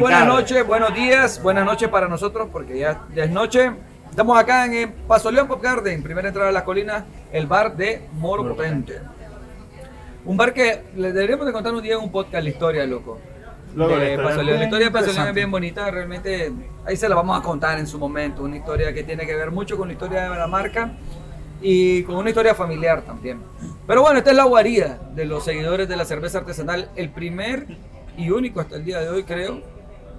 buenas tardes, noches, buenos días, buenas noches para nosotros porque ya, ya es noche. Estamos acá en el Paso León Pop Garden, primera entrada a las colinas, el bar de Moro Potente. Un bar que le deberíamos de contar un día en un podcast la historia, loco. La de historia es León. La historia de Paso León es bien bonita, realmente ahí se la vamos a contar en su momento. Una historia que tiene que ver mucho con la historia de la marca y con una historia familiar también. Pero bueno, esta es la guarida de los seguidores de la cerveza artesanal, el primer y único hasta el día de hoy, creo,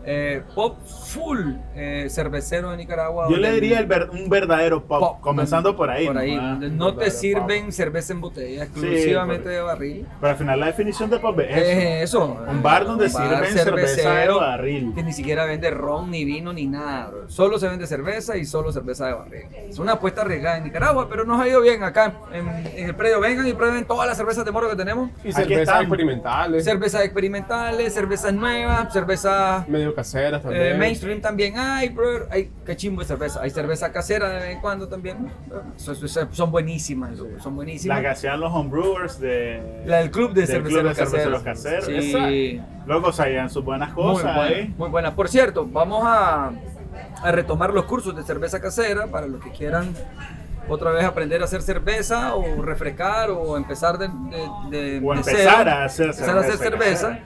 eh, pop full eh, cervecero de Nicaragua. Yo le diría el ver- un verdadero pop, pop, comenzando por ahí. Por no te Verdadero sirven cerveza en botella, exclusivamente por- de barril. Pero al final la definición de pop es eso. Es eso. Un bar donde Un bar sirven cerveza de barril. Que ni siquiera vende ron, ni vino, ni nada. bro. Solo se vende cerveza y solo cerveza de barril. Es una apuesta arriesgada en Nicaragua, pero nos ha ido bien acá en, en el predio. Vengan y prueben todas las cervezas de moro que tenemos. Y Aquí cervezas experimentales, Cervezas experimentales, cervezas nuevas, cervezas medio caseras eh, también. mainstream también hay, bro. Hay cachimbo de cerveza. Hay cerveza casera de vez en cuando también. Son, buenísimas, son buenísimas. La que hacían los homebrewers de. La del club de del cerveceros club de cerveceros caseros. caseros. Sí. Luego sabían sus buenas Muy cosas buena, ahí. muy buena. Por cierto, vamos a, a retomar los cursos de cerveza casera para los que quieran otra vez aprender a hacer cerveza o refrescar o empezar de, de- de- O de empezar cero, a hacer empezar a hacer cerveza cerveza.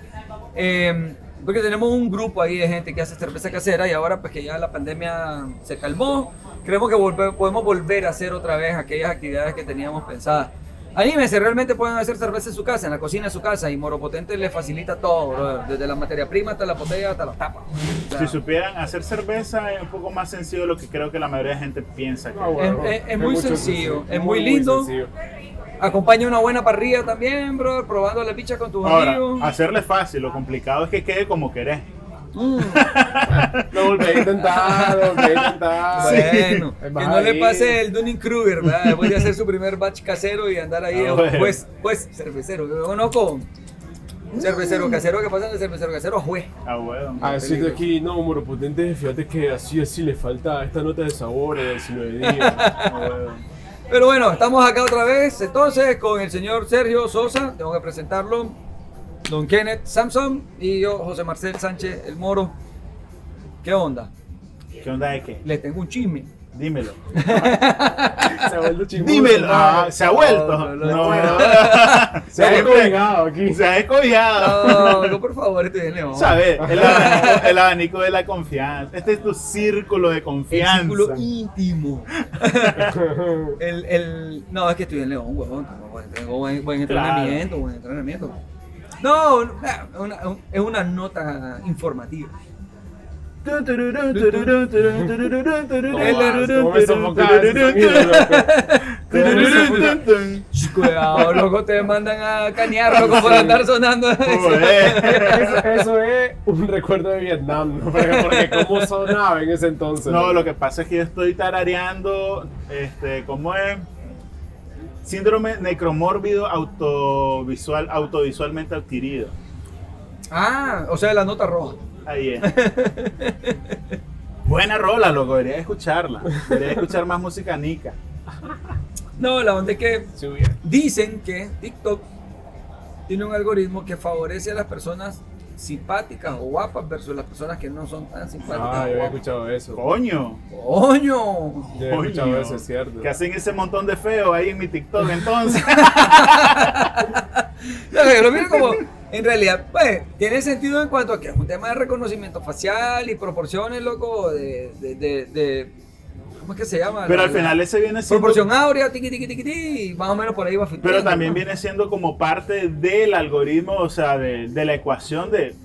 Eh, porque tenemos un grupo ahí de gente que hace cerveza casera y ahora pues que ya la pandemia se calmó, creemos que volve- podemos volver a hacer otra vez aquellas actividades que teníamos pensadas. Anímense, realmente pueden hacer cerveza en su casa, en la cocina de su casa y Moro Potente les facilita todo, brother, desde la materia prima hasta la botella hasta la tapa. O sea, Si supieran hacer cerveza es un poco más sencillo de lo que creo que la mayoría de gente piensa. Que Ah, bueno, Es- es- es muy mucho sencillo, es muy, muy lindo. sencillo. Acompaña una buena parrilla también, bro, probando la picha con tus Ahora, amigos. hacerle fácil, lo complicado es que quede como querés. Mm, Lo volví a intentar, lo volví a intentar. Bueno, Es que no le pase el Dunning Kruger, ¿verdad? Después de hacer su primer batch casero y andar ahí, Ah, bueno. pues, pues, cervecero. Yo conozco cervecero casero que pasan de cervecero casero a juez. Ah, bueno. A decirte aquí, no, Moro Potente, fíjate que así, así le falta esta nota de sabor de 19 días. Ah, bueno. Pero bueno, estamos acá otra vez, entonces, con el señor Sergio Sosa, tengo que presentarlo, don Kenneth Samson y yo, José Marcel Sánchez, el moro. ¿Qué onda? ¿Qué onda de qué? Les tengo un chisme. Dímelo. Se ha vuelto chismoso, Dímelo. Ah, se ha vuelto. No, no, No, no. Se ha descolgado aquí. Se ha descollado. No, por favor, estoy en León. ¿Sabes? El abanico, el abanico de la confianza. Este es tu círculo de El confianza. círculo íntimo. El, el, no, es que estoy en León, huevón. Tengo buen, tengo buen, buen entrenamiento, buen entrenamiento. No, una, es una nota informativa. Cuidado, loco, te mandan a canear, loco, por andar sonando. Eso, es un recuerdo de Vietnam, ¿no? Porque cómo sonaba en ese entonces. No, lo que pasa es que yo estoy tarareando, este, ¿cómo es? Síndrome necromórbido autovisual, autovisualmente adquirido. Ah, o sea, la nota roja. Ahí es. Buena rola, loco, debería escucharla. Debería escuchar más música nica. No, la onda es que. Dicen que TikTok tiene un algoritmo que favorece a las personas simpáticas o guapas versus las personas que no son tan simpáticas Ah, yo había escuchado eso. Coño. ¡Coño! Yo había escuchado eso, es cierto. Que hacen ese montón de feo ahí en mi TikTok entonces. Yo lo miro como, en realidad, pues, tiene sentido en cuanto a que es un tema de reconocimiento facial y proporciones, loco, de, de, de, de- ¿cómo es que se llama? Pero La- al final ese viene siendo. Proporción áurea, tiqui, tiqui, tiqui, tiqui, y más o menos por ahí va Pero filtrando, también ¿no? viene siendo como parte del algoritmo, o sea, de, de la ecuación de.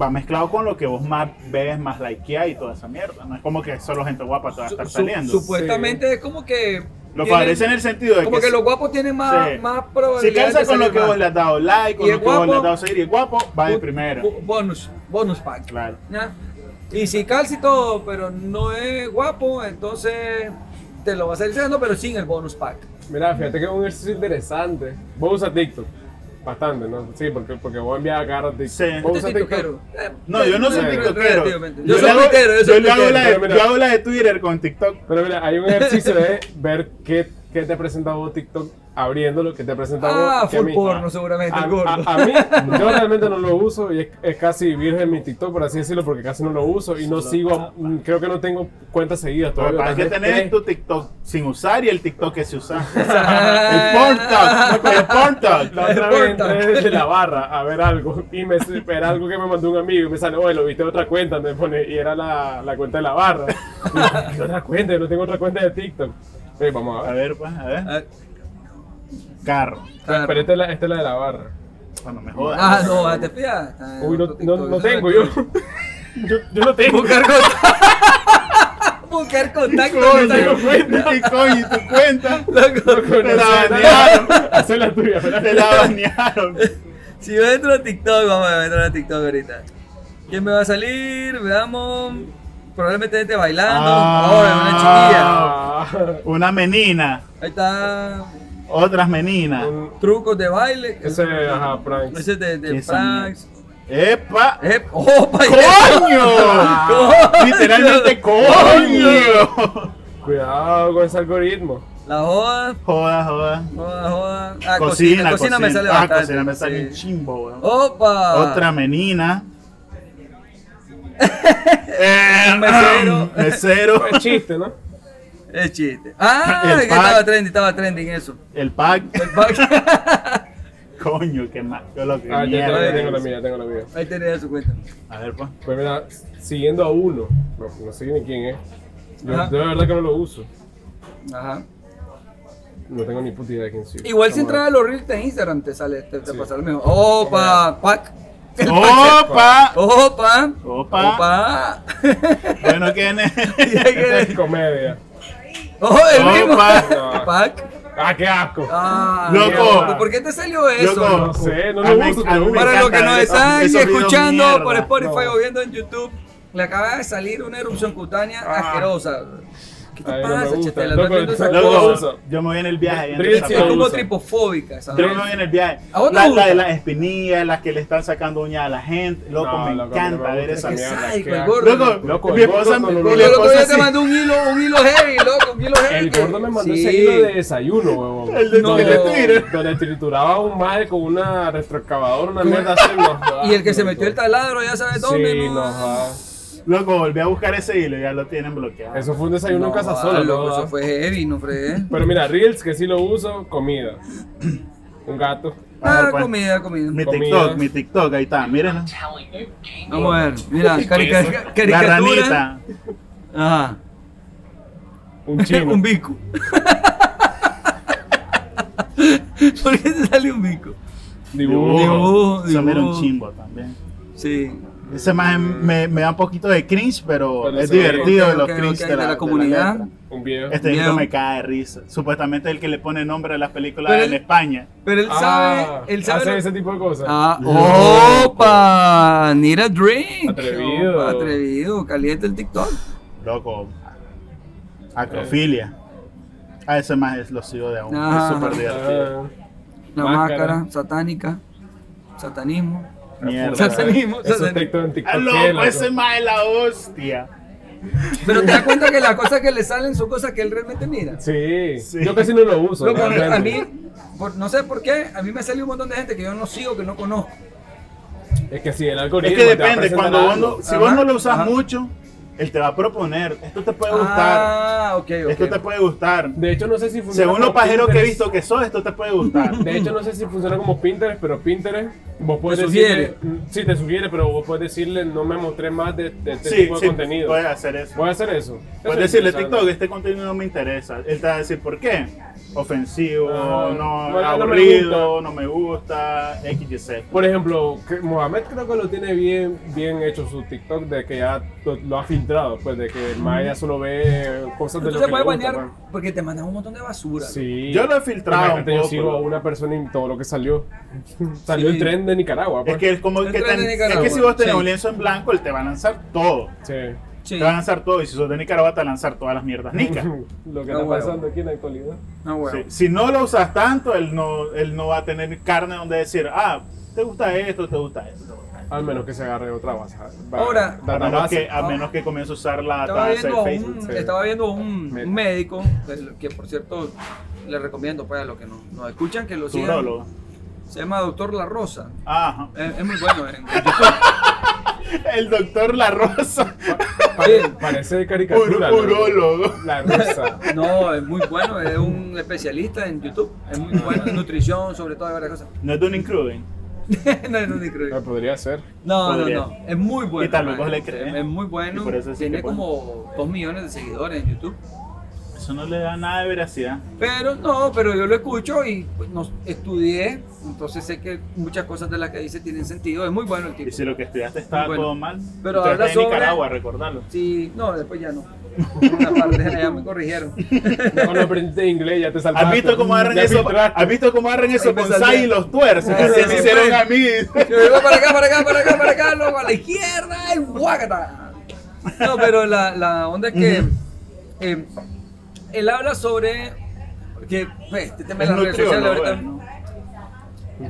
Va mezclado con lo que vos más ves, más likeás y toda esa mierda. No es como que solo gente guapa te va a estar su- saliendo. supuestamente es como que... Lo favorece en el sentido de Como que, si- los guapos tienen más, Sí. más Si probabilidades calza de con lo que más. vos le has dado like, con Y lo el que vos le has guapo- dado seguir, y el guapo va de primero. Bonus, bonus pack. Claro. ¿ya? Y si calza y todo, pero no es guapo, entonces te lo vas a ir diciendo, pero sin el bonus pack. Mira, fíjate que es un ejercicio interesante. Vos usas TikTok. Bastante, ¿no? Sí, porque, porque voy a enviar acá a TikTok. Sí. ¿Vos usas es TikTok? tiktokero. Eh, No, yo no soy tiktokero. Yo soy hago- tuitero, yo soy de- yo hago la de Twitter con TikTok. Pero mira, hay un ejercicio de ver qué, qué te presenta vos TikTok abriendo lo que te presentamos. Ah, que a full mí- porno seguramente, A, el gordo. a- a mí, yo realmente no lo uso y es, es casi virgen mi TikTok, por así decirlo, porque casi no lo uso y no sigo, mm, creo que no tengo cuentas seguidas todavía. pasa es que tenés tu TikTok sin usar y el TikTok que se usa. el porn talk, el porn talk. La otra vez entré desde la barra a ver algo y me era algo que me mandó un amigo y me sale, oye, lo viste en otra cuenta, me pone, y era la, la cuenta de la barra. Y ¿Qué otra cuenta? Yo no tengo otra cuenta de TikTok. Eh, vamos a A ver. ver, pues, a ver. Carro. claro. Pero esta es, la, esta es la de la barra. Bueno, me jodas. Ah, no, ah, te fías. Ah, Uy, no, no, no tengo yo. yo. Yo no tengo. Buscar contacto. Buscar contacto. Coño, no tengo cuenta. ¿Qué coño? ¿Y tu cuenta? Loco, Te la banearon. Esa es la tuya, ¿verdad? Te la banearon. Si yo entro a TikTok, vamos a entrar a TikTok ahorita. ¿Quién me va a salir? Veamos. Probablemente gente bailando. Ah. Ahora, una chiquilla. Ah, Una menina. Ahí está. Otras meninas. un- Trucos de baile. ese, ajá, prank. Ese de, de pranks. ¡Epa! Eh, ¡Opa! ¡Coño! Coño. Literalmente, coño. Cuidado con ese algoritmo. La joda. Joda, joda. Joda, joda. Ah, Cocina, cocina, me sale Ah, bastante. cocina me sale sí. un chimbo, weón. ¡Opa! Otra menina. Un mesero. mesero. Es chiste, ¿no? Es chiste. Ah, El que pack. estaba trending, estaba trending eso. El pack. El pack. Coño, qué más. Yo lo que Ah, mierda tengo, es. tengo la mía, tengo la mía. Ahí tenía su cuenta. A ver, pues. Pues mira, siguiendo a uno, no, no sé ni quién es. Yo, yo de verdad que no lo uso. Ajá. No tengo ni puta idea de quién soy. Igual si entras a los reels de Instagram te sale, te, te pasa lo mismo. ¡Opa! ¡Pack! ¡Opa! ¡Opa! Opa. ¡Opa! Bueno, ¿quién es? Esta es comedia. ¡Oh, el mismo! Opa. ¡Pack! ¡Ah, qué asco! Ah, Loco. mierda. ¿Por qué te salió eso? Loco. No sé, no lo mí- uso. Para los que nos están escuchando mierda. por Spotify No. o viendo en YouTube, le acaba de salir una erupción cutánea Ah. asquerosa. ¿Qué te Ay, no me pasa. Chetela? ¿Estás viendo esa cosa? yo me voy en el viaje. Es como tripofóbica, ¿sabes? Yo me voy en el viaje. ¿A vos te La, gusta? la de las espinillas, las que le están sacando uñas a la gente. Loco, No, me loco, no encanta me ver esa mierda. el gordo. Loco, Loco, mi esposa, no Porque veo. el otro esposa día te mandó un hilo, un hilo heavy, loco, un hilo heavy. El gordo me mandó ese hilo de desayuno, huevón. El de No. Twitter. Donde trituraba un madre con una retroexcavadora, una mierda así. no, Y el que se metió el taladro, ya sabes dónde, Sí, ¿no? Loco, volví a buscar ese hilo y ya lo tienen bloqueado. Eso fue un desayuno en casa ah, sola, loco. Eso fue heavy, no fregué. Pero mira, Reels, que sí lo uso, comida. Un gato. Ver, Ah, pues. comida, comida. Mi Comida. TikTok, mi TikTok, ahí está, mírenlo. Vamos a ver, mira, carica- La caricatura. ranita. Ajá. Un chino. un bico. ¿Por qué te sale un bico? Dibujo. Dibujo, Eso me era un dibujo. chimbo también. Sí. Ese más me, me da un poquito de cringe, pero, Pero es divertido Ok, los cringe de, la, de la de comunidad. letra. Un viejo. Este disco me cae de risa. Supuestamente el que le pone nombre a las películas Pero en él- España. Pero él Ah, sabe, él sabe. Hace lo- ese tipo de cosas. Ah, opa, need a drink. Atrevido. Opa, atrevido, caliente el TikTok. Loco. Acrofilia. A ese más es lo sigo de aún. Es súper divertido. Ah, La Máscara. máscara, satánica, satanismo. Mierda. En TikTok. Ah, ¿qué, loco, loco? ese más es la hostia. Pero te das cuenta que las cosas que le salen son cosas que él realmente mira. Sí. Sí. Yo casi no lo uso. Loco, a mí, por- no sé por qué, a mí me salió un montón de gente que yo no sigo, que no conozco. Es que si el Es algoritmo. que te va a depende, cuando vos algo. no, si vos no lo usas ajá. mucho, él te va a proponer, esto te puede gustar, Ah, ok, ok. esto te puede gustar. De hecho, no sé si funciona. Según los pajeros que he Pinterest. visto que sos, esto te puede gustar. De hecho, no sé si funciona como Pinterest, pero Pinterest, vos puedes Te decirle. Sí, te sugiere, pero vos puedes decirle, no me mostré más de, de este Sí, tipo de sí, contenido. puedes hacer eso. A hacer eso. Puedes es decirle. TikTok, este contenido no me interesa. Él te va a decir, ¿por qué? Ofensivo, Ah, no, bueno, no me aburrido, no me gusta, X, Y, Z. Por ejemplo, que Mohamed creo que lo tiene bien, bien hecho su TikTok de que ya lo, lo ha filtrado, pues de que el Maya solo ve cosas de lo que le gusta, bañar pues. porque te mandan un montón de basura. Sí. Yo lo he filtrado un Yo poco, sigo a una persona y todo lo que salió. Salió Sí. el tren de Nicaragua. Es Pues. que es como El que, ten- es que si vos tenés sí. un lienzo en blanco, él te va a lanzar todo. Sí. Sí. Te va a lanzar todo. Y si sos de Nicaragua, te va a lanzar todas las mierdas nicas. lo que No, está huevo. pasando aquí en la actualidad. No, huevo. Sí. Si no lo usas tanto, él no, él no va a tener carne donde decir, ah, te gusta esto, te gusta esto. Al menos que se agarre otra base. Ahora- A menos, database. que, a menos que comience a usar la Estaba taza de a Facebook. un, sí. estaba viendo un, un médico, que, que por cierto le recomiendo pues a los que nos, nos escuchan que lo sigan. Se llama Doctor La Rosa. Ajá. Es, es muy bueno en, en YouTube. El doctor La Rosa. Pare- parece de caricatura. Ur- ¿no? urólogo. La rosa. No, es muy bueno, es un especialista en YouTube. Es muy bueno en nutrición, sobre todo, varias cosas. No es Dunning Cruden. no, no, ni creo. Ah, Podría ser. No, no, Podría. no. Es muy bueno. Y tal vez vos le crees. Es muy bueno. Y por eso sí Tiene que como 2 millones de seguidores en YouTube. Eso no le da nada de veracidad. Pero no, pero yo lo escucho y pues, nos estudié, entonces sé que muchas cosas de las que dice tienen sentido. Es muy bueno el tipo. Y si lo que estudiaste estaba Bueno. todo mal. Pero habla estás en sobre- Nicaragua, recordarlo. Sí, no, después ya no. Una parte ya me corrigieron. Ya cuando aprendiste inglés ya te saltaste. ¿Has visto cómo agarran eso? ¿Has visto cómo agarran eso con y los tuercen? Así sí, me hicieron a mí. Yo digo para acá, para acá, para acá, para acá, luego a la izquierda y guácata. No, pero la, la onda es que eh, él habla sobre que pues, este tema de las redes sociales ahorita. ¿no?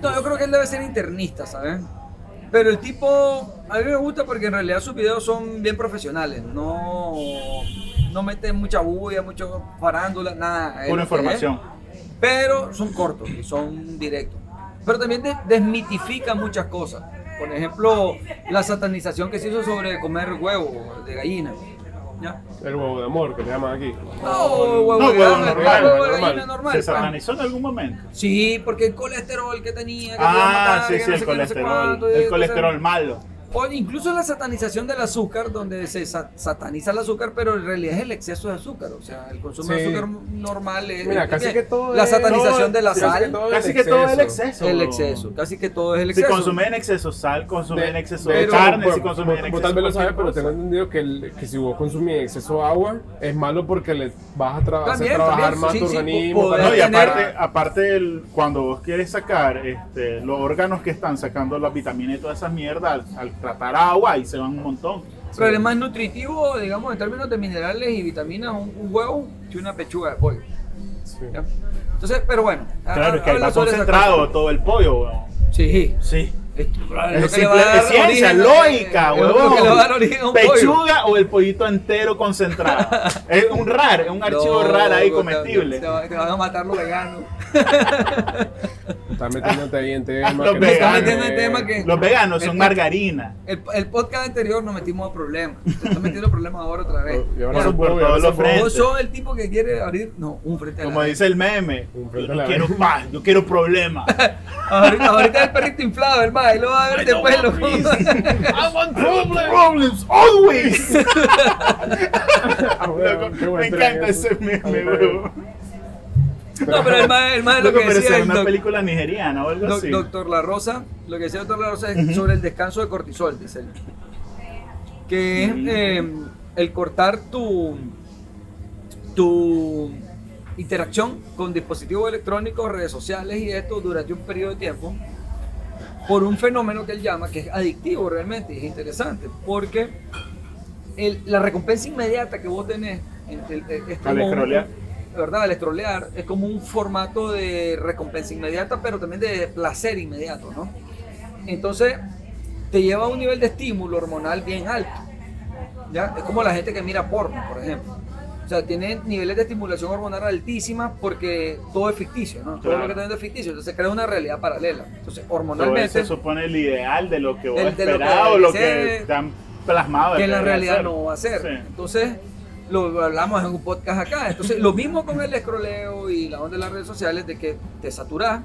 No, yo creo que él debe ser internista, ¿sabes? Pero el tipo, a mí me gusta porque en realidad sus videos son bien profesionales, no, no meten mucha bulla, mucho farándula, nada. Pura que es. información. Pero son cortos y son directos. Pero también de- desmitifica muchas cosas. Por ejemplo, la satanización que se hizo sobre comer huevo de gallina. ¿Ya? El huevo de amor que le llaman aquí. No, huevo No, de huevo gallina, normal, huevo de normal. gallina normal. ¿Se satanizó en algún momento? Sí, porque el colesterol que tenía. Que Ah, matar, sí, que sí, no el colesterol. cuánto, El colesterol malo. O incluso la satanización del azúcar, donde se sa- sataniza el azúcar, pero en realidad es el exceso de azúcar. O sea, el consumo de azúcar normal es. Mira, es casi bien. que todo La es- satanización de la sal. Casi que todo es el exceso. El exceso, casi que todo es el Si exceso. consumen en exceso sal, consumen en exceso de Pero, carne, bueno, si consumen en exceso tal vez lo sabes, pero tengo entendido que, el- que si vos consumís en exceso agua, es malo porque le vas a tra- hacer trabajar también, más sí, tu sí, organismo. No, y aparte, aparte el- cuando vos quieres sacar este, los órganos que están sacando las vitaminas y toda esa mierda, al, al tratar agua, ahí se van un montón. Pero es más nutritivo, digamos, en términos de minerales y vitaminas, un, un huevo que una pechuga de pollo. Sí. Entonces, pero bueno. Claro, es que ahí va concentrado todo el pollo, weón. Sí. Sí. Lo que le simple- va a dar es ciencia, origen- lógica, huevón. que le va a dar origen a un pollo. Pechuga o el pollito entero concentrado. es un RAR, es un archivo No, RAR ahí comestible. Te, te van a matar los veganos. Estás metiéndote ahí en temas Los que está metiendo en tema que. Los veganos son El- margarina. El, el podcast anterior nos metimos a problemas. Te estás metiendo problemas ahora otra vez. Y ahora Por- son por pollo, todos ahora los son pollo. Vos sos el tipo que quiere abrir. No, un frente a la Como vez. dice el meme. Un frente Yo la quiero vez. paz, yo quiero problemas. Ahorita, ahorita el perrito inflado, el y lo va a ver I después. want Lo... peace. I want problems. Problems always. Ah, Loco, buen me encanta eso. ese meme, Ah. No, pero el más, el más es lo Loco, que decía sea el una doc- película nigeriana o algo doc- así. doctor La Rosa. Lo que decía doctor La Rosa es sobre el descanso de cortisol, dice él. Que es Mm. eh, el cortar tu, tu interacción con dispositivos electrónicos, redes sociales y esto durante un periodo de tiempo por un fenómeno que él llama que es adictivo realmente y es interesante porque el- la recompensa inmediata que vos tenés en- el- el- es Al un-. ¿verdad? Al scrollear es como un formato de recompensa inmediata, pero también de placer inmediato, ¿no? Entonces, te lleva a un nivel de estímulo hormonal bien alto. ¿Ya? Es como la gente que mira porno, por ejemplo. O sea, tiene niveles de estimulación hormonal altísimas porque todo es ficticio, ¿no? Todo lo que está viendo es ficticio. Entonces, crea una realidad paralela. Entonces, hormonalmente, eso supone el ideal de lo que vos Del- de lo que o lo dice- que te han plasmado. que en la realidad no va a ser. Sí. Entonces, lo hablamos en un podcast acá. Entonces, lo mismo con el escroleo y la onda de las redes sociales, de que te saturás,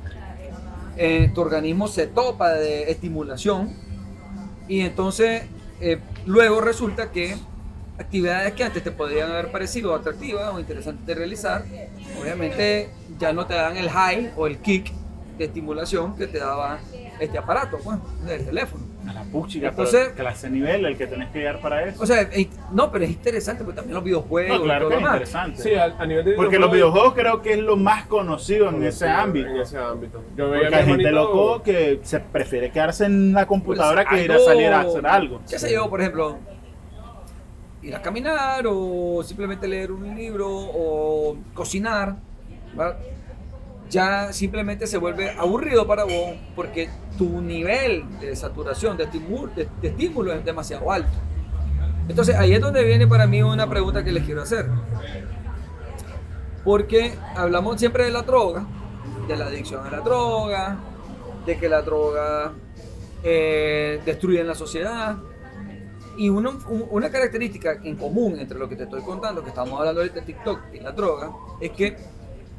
eh, tu organismo se topa de estimulación y entonces eh, luego resulta que actividades que antes te podrían haber parecido atractivas o interesantes de realizar, obviamente ya no te dan el high o el kick de estimulación que te daba este aparato, pues, del teléfono. A la puchica, Entonces- pero clase nivel el que tenés que llegar para eso. O sea, no, pero es interesante porque también los videojuegos no, y claro todo que es interesante. Sí, a, a nivel de Porque los videojuegos creo que es lo más conocido en ese ámbito. En ese ámbito. Yo veía Porque hay gente loco que se prefiere quedarse en la computadora Pues, que ir a salir a hacer algo. ¿Qué sé yo, por ejemplo? Ir a caminar o simplemente leer un libro o cocinar. Ya simplemente se vuelve aburrido para vos porque tu nivel de saturación, de estímulo, es demasiado alto. Entonces ahí es donde viene para mí una pregunta que les quiero hacer. Porque hablamos siempre de la droga, de la adicción a la droga, de que la droga eh, destruye la sociedad. Y una, un- una característica en común entre lo que te estoy contando, que estamos hablando ahorita de TikTok y la droga, es que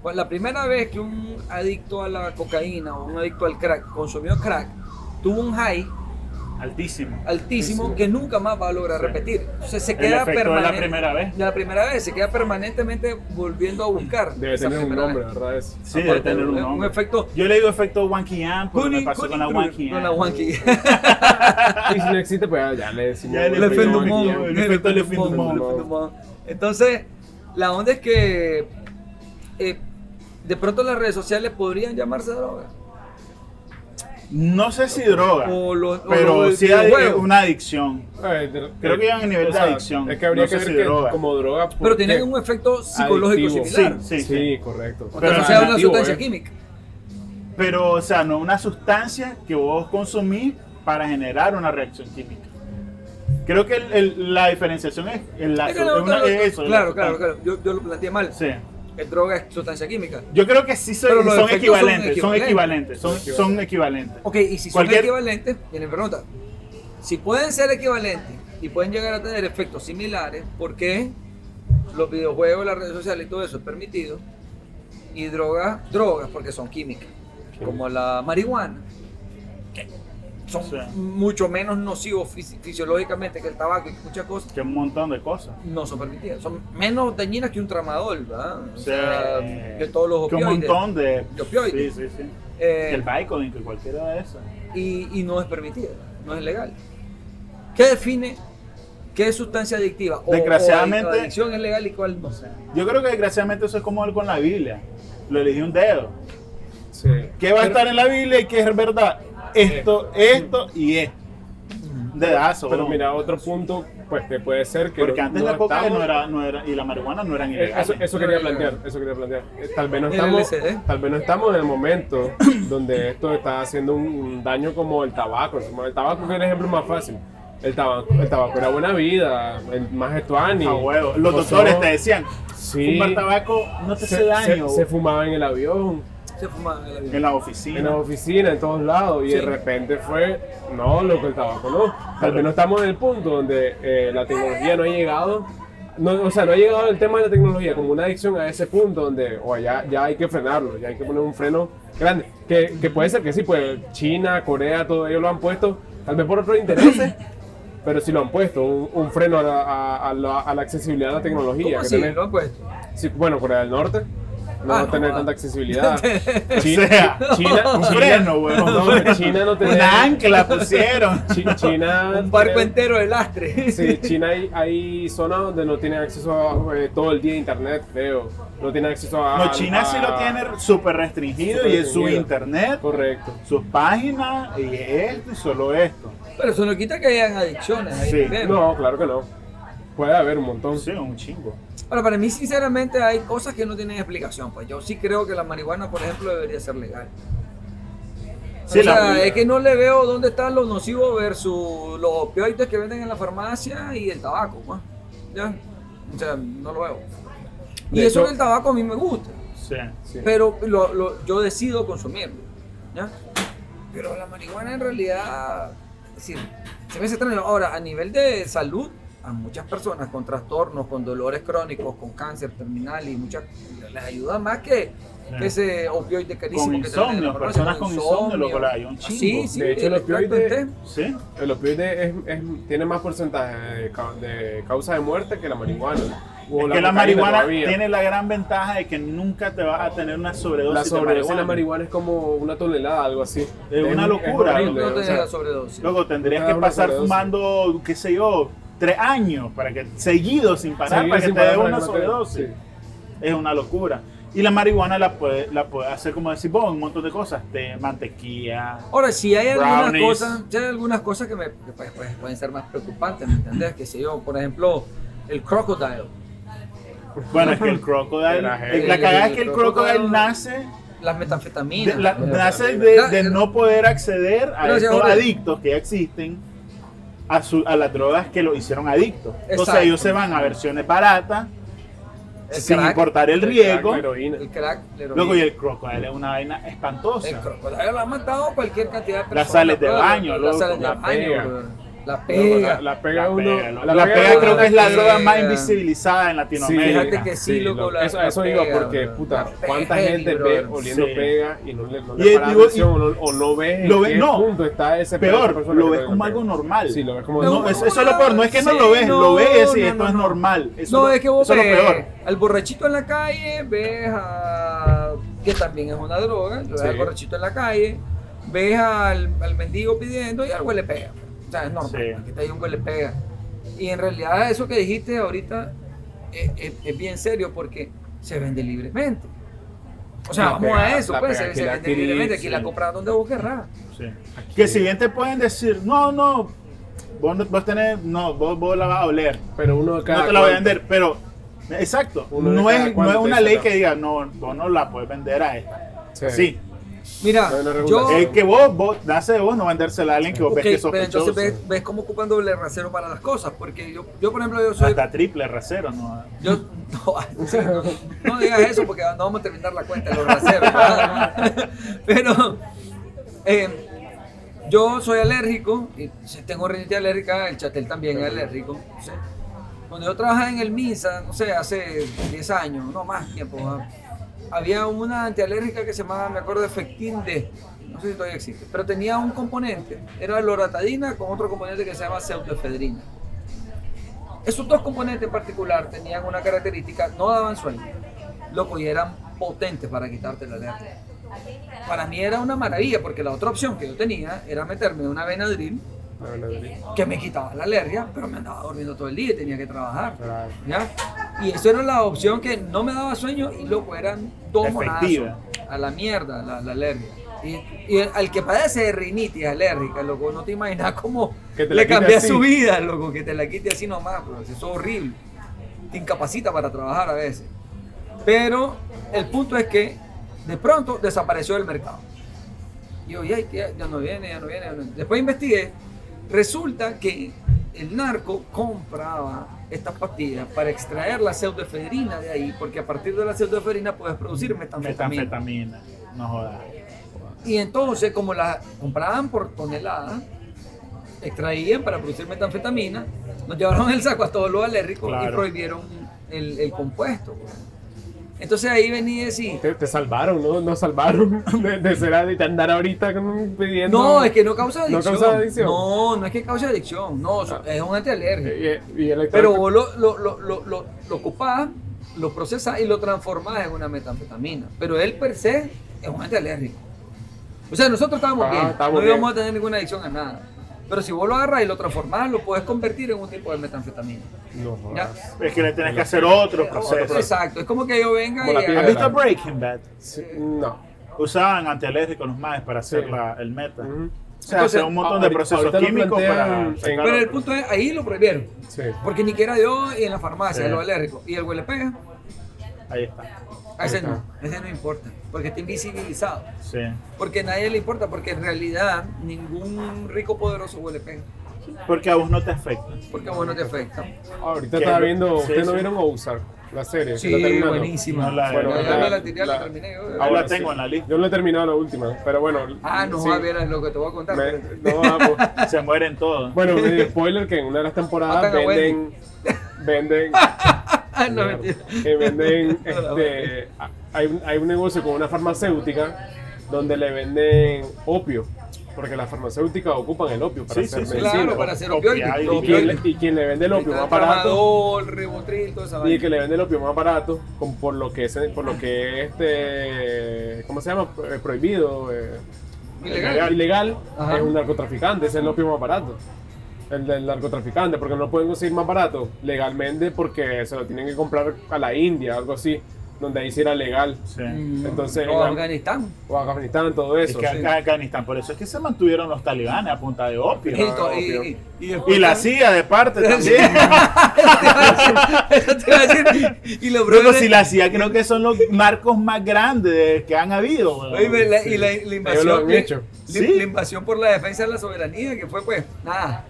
pues, la primera vez que un adicto a la cocaína o un adicto al crack consumió crack, tuvo un high Altísimo. altísimo Sí. que nunca más va a lograr Sí. repetir. Entonces se queda la primera vez. de la primera vez, se queda permanentemente volviendo a buscar. Debe tener un nombre, vez. ¿verdad? Eso. Sí, debe tener un un nombre. efecto- Yo le digo efecto Wanky Am, porque me pasó con la Wanky Con la. Wanky. Y si no existe, pues ya le decimos. Ya le el efecto Le el efecto. Entonces, la onda es que eh, de pronto las redes sociales podrían llamarse droga. No sé si droga, O lo- o pero lo sí hay una adicción. Eh, de- Creo que llegan a nivel o de adicción. Es que habría No que sé ver si que droga. como droga. Pero ¿por tienen qué? un efecto psicológico Adictivo. similar. Sí, Sí, sí. correcto. O Pero sea, es sea una sustancia eh. química. Pero, o sea, no una sustancia que vos consumís para generar una reacción química. Creo que el- el- la diferenciación es, el la- Es que no, es una- claro, es eso. es la claro, claro, claro. Yo, yo lo planteé mal. Sí. Es droga es sustancia química. Yo creo que sí son, equivalentes, son equivalentes, son, equivalentes. son equivalentes. Ok, y si son Cualquier- equivalentes, viene pregunta. Si pueden ser equivalentes y pueden llegar a tener efectos similares, ¿por qué los videojuegos, las redes sociales y todo eso es permitido? Y drogas, drogas, porque son químicas, como la marihuana, que son Sí. mucho menos nocivos fisi- fisiológicamente que el tabaco y muchas cosas, Que un montón de cosas. no son permitidas. Son menos dañinas que un tramadol, ¿verdad? O Sí. sea, que todos los Que un opioides. montón de... de opioides. Sí, sí, sí. Eh, que el Vicodin, que cualquiera de esas. y, y no es permitida, no es legal. ¿Qué define qué es sustancia adictiva? O- Desgraciadamente- o la adicción es legal y cuál no. Yo creo que desgraciadamente eso es como con la Biblia. Lo elegí un dedo. Sí. ¿Qué va a estar en la Biblia y qué es verdad? Esto, esto y esto. Dedazo. Pero ¿no? mira, otro punto, pues que puede ser que. Porque no- antes no la coca estamos- no era, no era, y la marihuana no eran Eh, ilegales. Eso, eso quería plantear, eso quería plantear. Eh, Tal vez no estamos, tal vez no estamos en el momento donde esto está haciendo un daño como el tabaco. El tabaco es el ejemplo más fácil. El tabaco, el tabaco era buena vida, el más estuani. A huevo. Los doctores te decían, Sí. fumar tabaco no te hace daño. se- se fumaba en el avión, Se en la en la oficina. en la oficina, en todos lados, y de Sí. repente fue, no, lo que el tabaco no. Tal vez no estamos en el punto donde eh, la tecnología no ha llegado, no, o sea, no ha llegado el tema de la tecnología como una adicción a ese punto donde o ya, ya hay que frenarlo, ya hay que poner un freno grande. Que, que puede ser que sí, pues China, Corea, todo ellos lo han puesto, tal vez por otros intereses. Pero sí lo han puesto, un, un freno a la, a- a la- a la accesibilidad de la tecnología. ¿Cómo que así? ¿Lo han puesto? Sí, bueno, Corea del Norte no Ah, va a no, tener ah. tanta accesibilidad. O China, sea, China, un China- freno, weón. no, China no tiene. Una ancla pusieron. Chi- China. Un barco tiene- entero de lastre. Sí, China hay, hay zonas donde no tienen acceso a eh, todo el día a internet, creo. No tienen acceso a. No, China sí lo a- tiene súper restringido y es su internet, Correcto. sus páginas y esto y solo esto. Pero eso no quita que hayan adicciones ahí Sí. No, claro que no. Puede haber un montón. Sí, un chingo. Ahora, para mí, sinceramente, hay cosas que no tienen explicación. Pues yo sí creo que la marihuana, por ejemplo, debería ser legal. Sí, o sea, la- es que no le veo dónde están los nocivos versus los opioides que venden en la farmacia y el tabaco, pues. ¿Ya? O sea, no lo veo. Y De eso del tabaco a mí me gusta, Sí. Sí. pero lo- lo- yo decido consumirlo. ¿Ya? Pero la marihuana en realidad, es decir, se me hace extraño. Ahora, a nivel de salud, a muchas personas con trastornos, con dolores crónicos, con cáncer terminal y muchas, les ayuda más que, que ese opioide carísimo Con que insomnio, farmacia, personas con insomnio, loco, la- hay un Sí, chingo. sí, De hecho, el opioide-. Sí. El opioide es, es- tiene más porcentaje de, ca- de causa de muerte que la marihuana. O Es que la marihuana todavía. tiene la gran ventaja de que nunca te vas a tener una sobredosis La sobredosis de la marihuana. marihuana es como una tonelada, algo así. Es una locura. horrible, No te o sea, deja la sobredosis. Luego tendrías Te que pasar sobredosis. fumando, qué sé yo, tres años para que seguido sin parar seguir para que te dé una sobredosis. sí. Es una locura. Y la marihuana la puede, la puede hacer como decís vos, un montón de cosas, té, mantequilla. Ahora, si hay algunas cosas, si hay algunas cosas que, me, que pues, pues, pueden ser más preocupantes, ¿me entendés? Que sé yo, por ejemplo, el crocodile. Bueno, es que el crocodile, la cagada es que el crocodile crocodile- nace Las metanfetaminas. de, nace de, de no poder acceder a Gracias, estos adictos que ya existen a, su- a las drogas que lo hicieron. Entonces Exacto. ellos se van a versiones baratas El sin crack. importar el El riesgo. crack. El crack, la heroína. Loco, y el crocodile es una vaina espantosa. El crocodilo lo ha matado cualquier cantidad de personas. Las sales de baño, Las loco. sales de La baño. La pega. La, la pega La uno. pega, loco. La pega creo que es la droga más invisibilizada en Latinoamérica. Fíjate que sí, loco, lo- la- eso, la eso iba pega, porque, bro. puta, La pega cuánta gente ve oliendo Sí. pega y no le, no Y le es- para digo, atención y- o, no, o no ves en lo ves- qué no. punto está ese Peor, lo ves como pega. algo normal. Sí, lo ves como No, normal. eso, eso es lo peor, no es que no Sí, lo ves, lo ves y esto es no. normal. Eso No, lo- es que vos lo ves peor. al borrachito en la calle, ves a. que también es una droga, lo ves Sí. al borrachito en la calle, ves al, mendigo pidiendo y al güey le pega. O sea, es normal, Sí. que está ahí un güey le pega. Y en realidad, eso que dijiste ahorita es, es- es bien serio porque se vende libremente. O sea, La vamos pega- a eso, pues, se, se la vende libremente. Aquí sí. la compras donde vos querrás. Sí. Que si bien te pueden decir, no, no, vos, no- vos tenés, no, vos, vos la vas a oler, Pero uno de cada no te la voy a vender, pero, exacto, no es, no es te una ley no. que diga, no, vos no la puedes vender a esta. Sí. Mira, yo. es que vos, vos, de vos no vendérsela a alguien que vos Ok, ves que es pero sospechoso. entonces ves, ves cómo ocupan doble rasero para las cosas. Porque yo, yo por ejemplo, yo soy. Hasta triple rasero, ¿no? Yo, no, sí, no, no digas eso porque no vamos a terminar la cuenta de los raseros. ¿verdad? Pero eh, yo soy alérgico, y tengo rinitis alérgica, el chatel también es alérgico. ¿sí? Cuando yo trabajaba en el MISA, no sé, hace 10 años, no más tiempo, ¿verdad? Había una antialérgica que se llamaba, me acuerdo, Efectin D. No sé si todavía existe, pero tenía un componente, era loratadina con otro componente que se llama pseudoefedrina. Esos dos componentes en particular tenían una característica, no daban sueño, loco, y eran potentes para quitarte la alergia. Para mí era una maravilla, porque la otra opción que yo tenía era meterme una Benadryl. Que me quitaba la alergia, pero me andaba durmiendo todo el día y tenía que trabajar. Claro. ¿ya? Y eso era la opción que no me daba sueño y loco, eran dos monazos a la mierda la, la alergia. Y, y al que padece de rinitis alérgica, loco, no te imaginas cómo Que te la le cambia su vida, loco, que te la quite así nomás, bro. Eso es horrible. Te incapacita para trabajar a veces. Pero el punto es que de pronto desapareció del mercado. Y yo, ya, ya, ya no viene, ya no viene. ya no viene". Después investigué. Resulta que el narco compraba estas pastillas para extraer la pseudoefedrina de ahí, porque a partir de la pseudoefedrina puedes producir metanfetamina. Metanfetamina, no jodas. Y entonces, como la compraban por tonelada, extraían para producir metanfetamina, nos llevaron el saco a todos los alérgicos y prohibieron el, el compuesto. Entonces ahí venía y decía, Te, te salvaron, ¿no? Nos salvaron de, de ser adicto, andar ahorita pidiendo. no, es que no causa ¿No adicción. causa adicción? No, no es que cause adicción, no, Ah. es un antialérgico. Y, y el Pero vos lo, lo, lo, lo, lo, lo ocupás, lo procesás y lo transformás en una metanfetamina. Pero él per se es un antialérgico. O sea, nosotros estábamos Ah, bien, no bien. íbamos a tener ninguna adicción a nada. Pero si vos lo agarras y lo transformás, lo puedes convertir en un tipo de metanfetamina. No, ¿Ya? jodas. Es que le tenés que hacer otro proceso. Exacto, es como que yo venga Como y... ¿Has visto Breaking Bad? Sí, no. Usaban antialérgicos los más para hacer Sí. la- el meta. Ujú. O sea, Entonces, un montón de procesos lo químicos plantean para Pero el punto es, ahí lo prohibieron. Sí. Porque ni que era yo y en la farmacia, Sí. los alérgicos. Y el huele pega, Ahí está. A ese no, ese no importa. Porque está invisibilizado. Sí. Porque a nadie le importa, porque en realidad ningún rico poderoso huele pega. Porque a vos no te afecta. Porque a vos no te afecta. Ahorita estaba viendo, Sí, ¿ustedes no vieron Ozark? La serie. Sí, ¿La buenísima. No la- Bueno, la- la tiré, la, la- terminé. yo. Ahora la tengo sí. en la lista. Yo no he terminado la última, pero bueno. Ah, no, sí. a ver, lo que te voy a contar. Me- pero- no, ah, pues, Se mueren todos. Bueno, spoiler que en una de las temporadas Matan a venden. Venden. Ah, no, que venden. Este, hay, un, hay un negocio con una farmacéutica donde le venden opio. Porque las farmacéuticas ocupan el opio para Sí, hacer sí, medicina. Claro, para hacer opioides. y, quien le, y quien le vende el opio más barato. Ribotril, toda esa Y que le vende el opio más barato, con- por lo que es, por lo que es este, ¿cómo se llama? Eh, Prohibido, eh, Ilegal. ilegal, es un narcotraficante, es el opio más barato. El del narcotraficante, porque no lo pueden conseguir más barato legalmente porque se lo tienen que comprar a la India, algo así, donde ahí sí era legal. Sí. Mm, Entonces, o en- Afganistán. O Afganistán, todo Es eso. que sí. Afganistán, por eso es que se mantuvieron los talibanes a punta de opio. Y, opio. y- y Y la CIA de parte también. Eso te iba a decir. Y lo Luego, si es- la CIA creo que son los narcos más grandes que han habido. Oíme, la- Sí. y la, la Ellos lo invasión, han la- hecho. la- Sí. la invasión por la defensa de la soberanía, que fue pues, nada,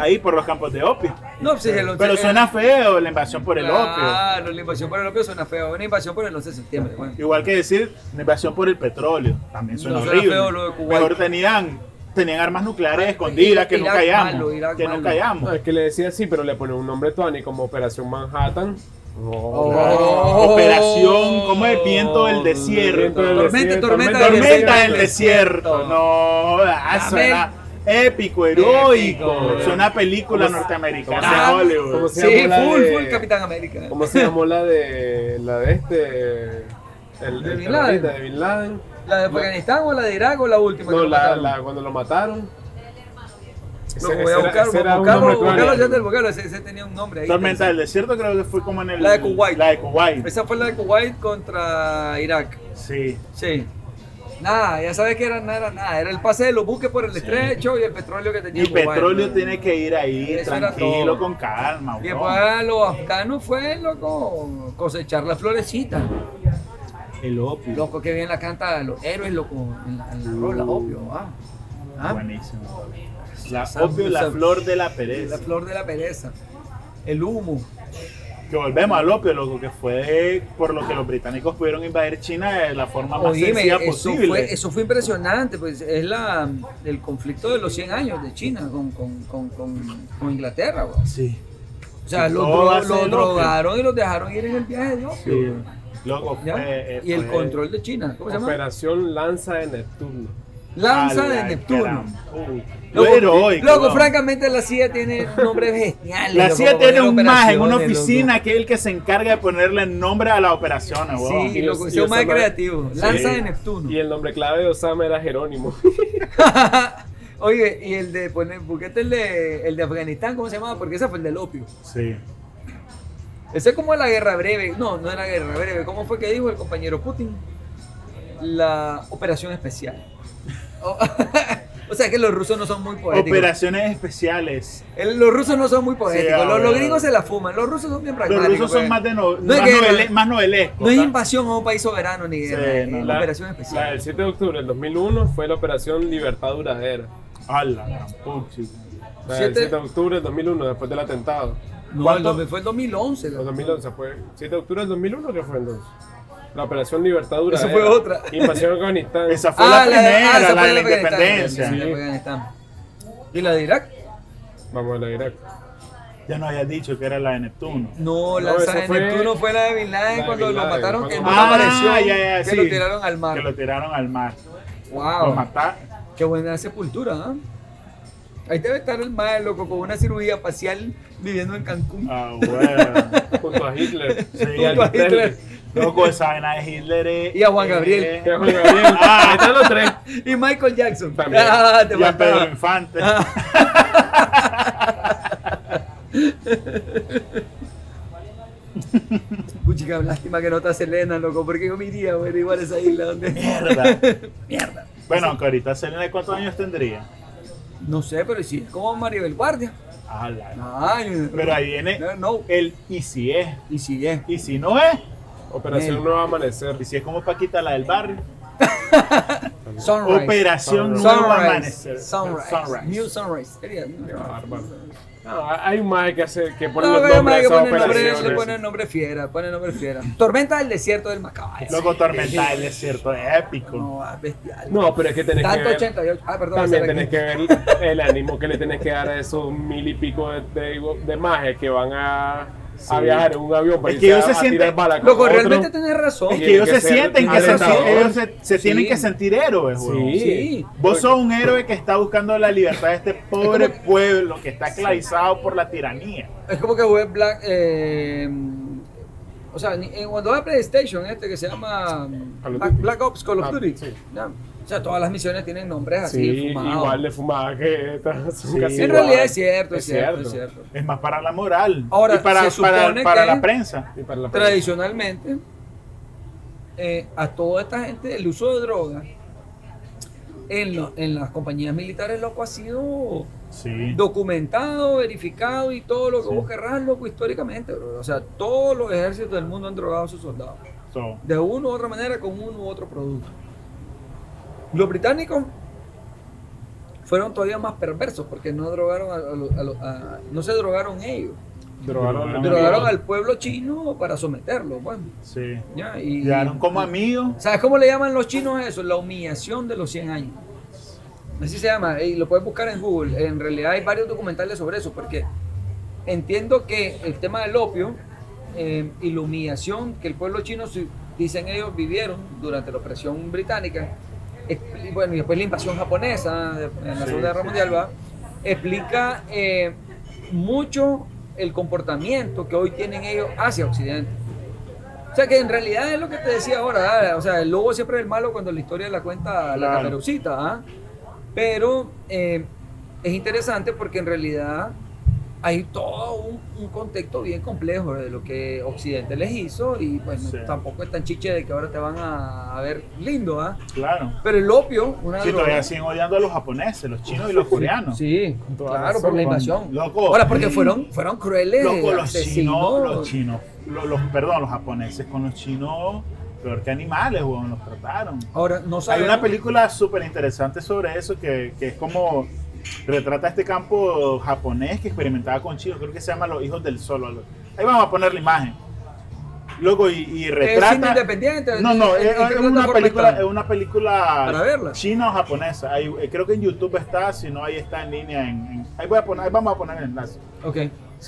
Ahí por los campos de opio. No, pues, el 11 Pero suena feo la invasión por el opio. Claro, la invasión por el opio suena feo. Una invasión por el 11 de septiembre. Bueno. Igual que decir la invasión por el petróleo. También suena No, suena horrible. feo lo de Kuwait. Mejor tenían, tenían armas nucleares escondidas que no callamos. que no callamos. No, es que le decía así, pero le pone un nombre Tony como Operación Manhattan. No, Oh. Operación, ¿cómo es? Viento del desierto. Viento del Tormenta, desierto, tormenta tormenta del Tormenta del desierto. desierto. No, ah, épico, heroico. Épico. Suena película ¿Cómo se- norteamericana cómo se- de Hollywood. cómo se Sí, full, de- full Capitán América. ¿Cómo se llamó la de la de este? El, ¿De el Bin Laden? de Bin Laden. ¿La de Afganistán o la de Irak o la última? No, la, la- cuando lo mataron. No, voy a buscar, buscarlo, ya buscarlo, ese, ese tenía un nombre ahí. Tormenta del desierto creo que fue como en el... La de Kuwait. La de Kuwait. Esa fue la de Kuwait contra Irak. Sí. Sí. Nada, ya sabes que era nada, era nada. Era el pase de los buques por el estrecho y el petróleo que tenía Y petróleo tiene que ir ahí, Eso tranquilo, con calma. Y después a los afganos fue, loco, cosechar la florecita. El opio. Loco, que bien la canta los héroes, loco, en la, en la rola, obvio. Ah. Ah, Buenísimo. La opio, la flor de la La pereza. flor de la pereza. El humo. Que volvemos al opio, loco, que fue por lo que los británicos pudieron invadir China de la forma más Oíme, sencilla eso posible. fue, eso fue impresionante, pues es la, el conflicto de los 100 años de China con, con, con, con, con Inglaterra. güey. Sí. O sea, los, dro- drogaron y los dejaron ir en el viaje de opio. Sí. eh, y el control de China, ¿cómo se llama? Operación Lanza de Neptuno. Lanza de Ala, Neptuno. Loco, lo heroico. loco, francamente la CIA tiene nombres geniales. La loco, CIA tiene un maje en una oficina loco. que es el que se encarga de ponerle nombre a las operaciones, weón. Sí, Y loco, es un más creativo. Lanza Sí. de Neptuno. Y el nombre clave de Osama era Jerónimo. Oye, y el de, poner, busquete el de, el de Afganistán, ¿cómo se llamaba? Porque ese fue el del opio. Sí. Ese es como la guerra breve. No, no era guerra breve. ¿Cómo fue que dijo el compañero Putin? La operación especial. O, o sea que los rusos no son muy poéticos. Operaciones especiales. El- los rusos no son muy poéticos. Sí, los, los gringos se la fuman. Los rusos son bien Los pragmáticos. rusos son pues. más, de no, No es más, guerra. novele- más novelescos. No es invasión a un país soberano ni Sí, guerra. no, es no. operación La especial. del 7 de octubre del 2001 fue la Operación Libertad Duradera. Ala, gran puchi. La del Siete- 7 de octubre del 2001, después del atentado. No, el ¿Cuánto? dos- fue el 2011. El loco. 2011 fue. 7 de octubre del 2001, ¿qué fue entonces? La Operación Libertad Duradera. fue otra. Invasión Afganistán. Esa fue Ah, la de- primera, ah, esa la fue de la independencia. Sí, la de. ¿Y la de Irak? Vamos a la Irak. Ya nos habías dicho que era la de Neptuno. No, la No, esa esa de fue- Neptuno fue la de Bin la Laden de cuando Bin lo mataron, que no Ah, apareció, ya, ya, que sí. lo tiraron al mar. Que lo tiraron al mar. Lo Wow, mataron. qué buena sepultura, ¿ah? Ahí debe estar el mal, loco, con una cirugía facial viviendo en Cancún. Ah, bueno. Junto a Hitler. Sí, Junto a Hitler. Loco, esa vaina de Hitler es- Y a Juan eh, Gabriel. Que Juan Gabriel. Ah. Ahí están los tres. Y Michael Jackson. También. Ah, te Y a. Pedro Infante. Puchica, lástima que no está Selena, loco, porque yo me iría, güey, igual a esa isla donde... Mierda. Mierda. Bueno, aunque ahorita Selena, ¿cuántos años tendría? No sé, pero sí, como Maribel Guardia. Ala. Ay, Pero ahí viene No, no. el y si es. Y si es. Y si no es. Operación. Nuevo Amanecer. Y si es como Paquita la del barrio. Sunrise. Operación Sunrise. Nuevo Sunrise. Amanecer. Sunrise. Sunrise. New Sunrise. Sería, ¿no? Qué bárbaro. No, hay un más que hace que pone No, los nombres de que esas pone nombre, operaciones. le pone nombre fiera, pone nombre fiera. Tormenta del desierto del Macao. Loco, Tormenta del Desierto, es épico. No, ah, bestial. No, pero es que tenés que Tanto ver, 88. Ah, perdón. también tenés aquí. que ver el ánimo que le tenés que dar a esos mil y pico de, de, de majes que van a, a viajar en un avión para Es que ellos a, se a sienten- Loco, realmente tenés razón. Es que ellos que se sienten que ellos se, se Sí. tienen que sentir héroes, weón. Sí. Sí. Vos sos un héroe que está buscando la libertad de este pobre pueblo que está esclavizado por la tiranía. Es como que jugué Black. Eh, o sea, en cuando va PlayStation, este que se llama of Black, Ops Call of Ah, Duty. Sea, todas las misiones tienen nombres así, Sí, fumados. igual de fumada que estas. Sí. En realidad es cierto, es Es cierto, cierto. es cierto. Es más para la moral. Ahora, y para, se para, supone para que- la prensa. Y para la Tradicionalmente, eh, a toda esta gente, el uso de drogas en, lo- en las compañías militares, loco, ha sido Sí. documentado, verificado y todo lo que Sí. vos querrás, loco, históricamente. bro. O sea, todos los ejércitos del mundo han drogado a sus soldados. So, De una u otra manera, con uno u otro producto. Los británicos fueron todavía más perversos porque no drogaron a, a no se drogaron ellos, Drogaron al pueblo chino para someterlo, bueno, Sí. ya, y Llegaron como amigos. ¿Sabes cómo le llaman los chinos eso? La humillación de los 100 años. Así se llama, y lo puedes buscar en Google. En realidad hay varios documentales sobre eso, porque entiendo que el tema del opio eh, y la humillación que el pueblo chino, dicen ellos, vivieron durante la opresión británica, expli- bueno, y después la invasión japonesa en la Sí, Segunda Guerra sí. Mundial, ¿va? explica eh, mucho el comportamiento que hoy tienen ellos hacia Occidente. O sea que en realidad es lo que te decía ahora, ¿ah? o sea, el lobo siempre es el malo cuando la historia la cuenta la Claro. caperucita, ¿ah? pero eh, es interesante porque en realidad hay todo un, un contexto bien complejo de lo que Occidente les hizo y pues no- tampoco es tan chiche de que ahora te van a, a ver lindo, ¿ah? Claro. pero el opio, una Sí, droga- todavía siguen odiando a los japoneses, los chinos y los coreanos. Sí, claro, por la invasión. Loco. Ahora, porque fueron, fueron crueles, Loco, los chinos, los chinos, lo- los, perdón, los japoneses con los chinos, peor que animales, weón, los trataron. Ahora, no Hay sabemos. una película súper interesante sobre eso que, que es como retrata este campo japonés que experimentaba con chinos, creo que se llama Los Hijos del Sol. algo. Ahí vamos a poner la imagen. Loco, y, y ¿Es retrata... independiente? No, no, ¿En- es, una película, es una película Para verla. china o japonesa. Ahí, eh, creo que en YouTube está, si no ahí está en línea. En, en- ahí, voy a poner, ahí vamos a poner el enlace. Ok.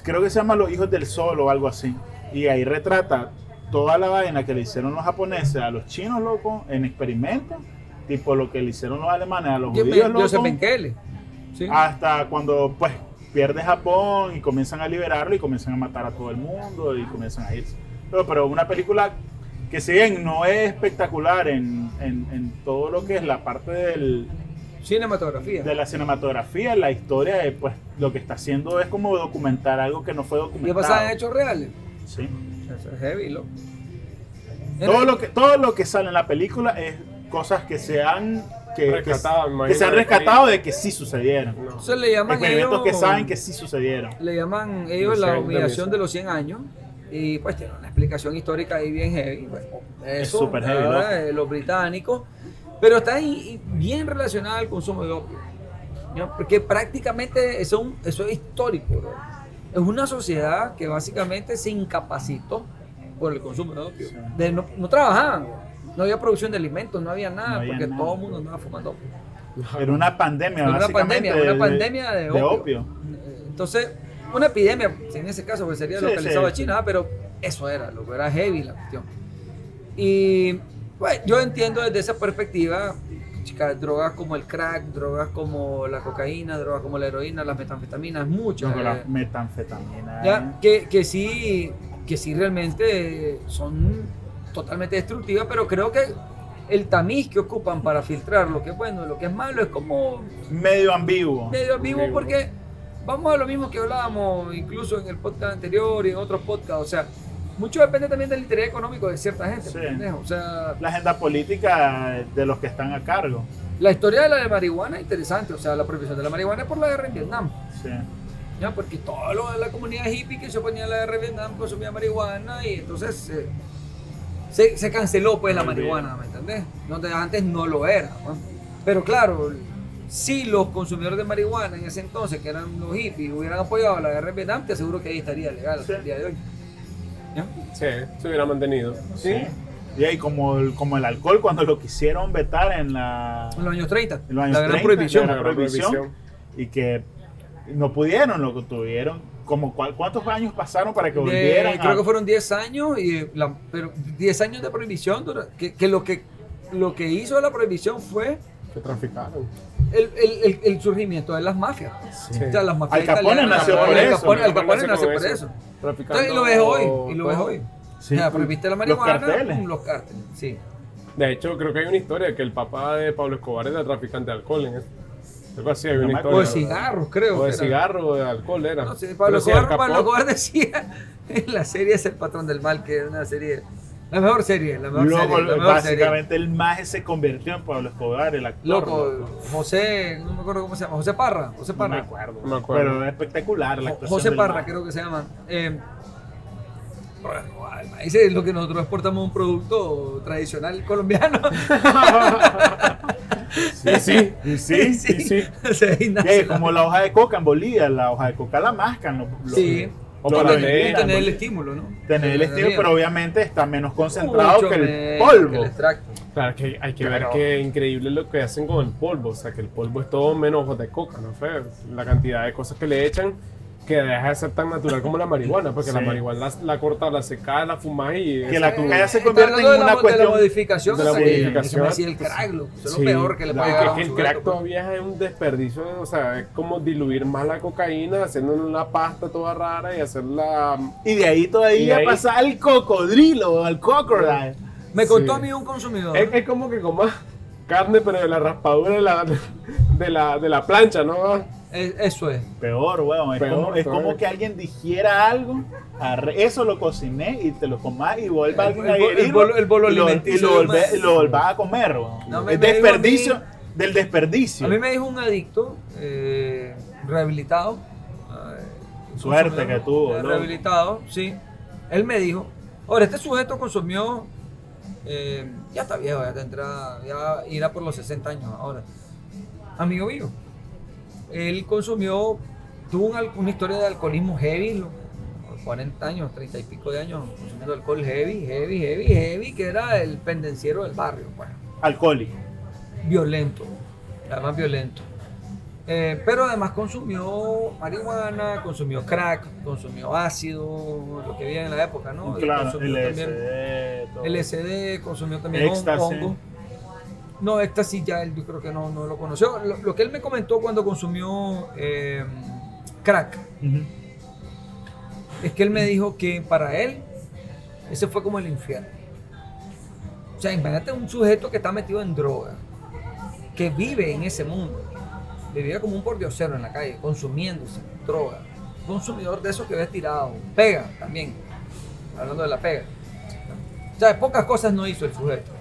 Creo que se llama Los Hijos del Sol o algo así. Y ahí retrata toda la vaina que le hicieron los japoneses a los chinos, loco, en experimentos, tipo lo que le hicieron los alemanes a los judíos, me- Joseph loco, Mengele. Sí. hasta cuando pues pierde Japón y comienzan a liberarlo y comienzan a matar a todo el mundo y comienzan a irse. Pero, pero una película que si bien no es espectacular en, en- en todo lo que es la parte del, Cinematografía. de la cinematografía, la historia, eh, pues lo que está haciendo es como documentar algo que no fue ¿Y documentado. basada en hechos reales? Sí. Eso es heavy, loco. Todo lo que todo lo que sale en la película es cosas que se han que, se han rescatado de que sí sucedieron. No. Entonces le llaman Experimentos ellos, que saben que sí sucedieron. le llaman ellos Los la 100 humillación de los 100 años y pues tiene una explicación histórica ahí bien heavy. Bueno, eso, súper heavy, ¿verdad? loco. Eh, los británicos, pero está ahí bien relacionada al consumo de opio. ¿no? Porque prácticamente eso, es un- eso es histórico. bro. Es una sociedad que básicamente se incapacitó por el consumo de opio. Sí. De no, no trabajaban, no había producción de alimentos, no había nada, No había porque nada. todo el mundo andaba fumando. Era una pandemia, Era una pandemia, una pandemia de opio. opio. Entonces, una epidemia, en ese caso, pues sería Sí, localizado sí. a China, ah, pero eso era, lo que era heavy la cuestión. Y bueno, yo entiendo desde esa perspectiva, chicas, drogas como el crack, drogas como la cocaína, drogas como la heroína, las metanfetaminas, muchas. Loco, la eh, metanfetamina. ya, que, que sí, que sí realmente son totalmente destructivas, pero creo que el tamiz que ocupan para filtrar lo que es bueno y lo que es malo es como Medio ambiguo. medio Ambiguo. porque vamos a lo mismo que hablábamos incluso en el podcast anterior y en otros podcasts, o sea, mucho depende también del interés económico de cierta gente, Sí. O sea, La agenda política de los que están a cargo. la historia de la de marihuana es interesante, o sea, la prohibición de la marihuana es por la guerra en Vietnam. Sí. ¿ya? Porque de la comunidad hippie que se oponía a la guerra de Vietnam consumía marihuana y entonces eh, se, se canceló pues la marihuana, ¿me entendés? Donde antes no lo era. ¿no? Pero claro, si los consumidores de marihuana en ese entonces, que eran los hippies, hubieran apoyado la guerra de Vietnam, te aseguro que ahí estaría legal hasta Sí. el día de hoy. ¿Ya? Sí, se hubiera mantenido. Sí. Y ahí como el, como el alcohol cuando lo quisieron vetar en la En los años 30, en los años la gran 30, prohibición. la gran prohibición, y que no pudieron, lo que tuvieron. Como, ¿cuál- ¿Cuántos años pasaron para que De- volvieran? creo a- que fueron 10 años, y eh, la- pero 10 años de prohibición, que, que lo que lo que hizo la prohibición fue Que traficaron. el, el- el- el surgimiento de las mafias. Sí. O sea, las mafias Al Capone italianas, nació por eso. Al Capone, Al Capone Capone nació por eso. Entonces, y lo ves hoy, y lo ves hoy. Sí, o sea, prohibiste la los marihuana, carteles. pum, los cárteles, sí. De hecho, creo que hay una historia que el papá de Pablo Escobar era traficante de alcohol. En eso. Algo así, hay No una me O historia. de cigarros, creo. O de cigarro o de alcohol era. No sí, Pablo Escobar decía en la serie Es el patrón del mal, que es una serie, la mejor serie, la mejor Luego, serie, la mejor serie. básicamente, el maje se convirtió en Pablo Escobar, el actor. Loco, José, no me acuerdo cómo se llama, José Parra, José No Parra. me acuerdo. No me acuerdo. Pero es espectacular la actuación José del Parra, maje. creo que se llama. Eh, bueno, ese es lo que nosotros exportamos un producto tradicional colombiano. Sí, sí. Sí, sí, sí. Nace Eh, la- como la hoja de coca en Bolivia, la hoja de coca la mascan. Lo, lo- Sí. O para Tener- tener el estímulo, ¿no? Tener el Río. pero obviamente está menos concentrado Mucho que el polvo. que el extracto. Claro, que hay que Claro. ver que increíble lo que hacen con el polvo. O sea, que el polvo es todo menos ojos de coca, ¿no? La cantidad de cosas que le echan que deja de ser tan natural como la marihuana. Porque la marihuana la, la corta, la seca, la fumas y. Que la eso- coca ya se convierte en de la, una de la cuestión. modificación. de la o sea, que- modificación. decía el crack, loco. Eso es Sí, lo peor que le puede a un que el sujeto, crack pues. todavía es un desperdicio, o sea, es como diluir más la cocaína, haciendo una pasta toda rara y hacerla... Y de ahí todavía ahí- pasa al cocodrilo, al crocodile. Me contó Sí. a mí un consumidor. Es, es como que comas carne, pero de la raspadura de la, de la, de la plancha, ¿no? Es- eso es. Peor, weón. Es, Peor, como, es peor. como que alguien dijera algo, arre- eso lo cociné y te lo comas y vuelva El- alguien el a el bolo- el bolo y lo, y alimenticio lo, volve- volvás a comer, weón. No, me- me desperdicio mí- del desperdicio. A mí me dijo un adicto eh, rehabilitado. eh, Suerte que tuvo, eh. Rehabilitado, sí. Él me dijo, ahora este sujeto consumió, eh, ya está viejo, ya tendrá, ya irá por los 60 años ahora. Amigo mío, él consumió, tuvo un una historia de alcoholismo heavy, lo- 40 años, 30 y pico de años consumiendo alcohol heavy, heavy, heavy, heavy, que era el pendenciero del barrio. Pues Alcohólico. violento, además violento. Eh, pero además consumió marihuana, consumió crack, consumió ácido, lo que había en la época, ¿no? Claro, consumió también LSD, todo. LSD, consumió también Éxtasis. hongo. No, éxtasis ya él yo creo que no, no lo conoció. Lo, lo que él me comentó cuando consumió eh, crack es que él me dijo que para él ese fue como el infierno. O sea, imagínate un sujeto que está metido en droga, que vive en ese mundo, vivía como un pordiosero en la calle, consumiéndose droga, consumidor de esos que ves tirado, pega también, hablando de la pega. O sea, pocas cosas no hizo el sujeto.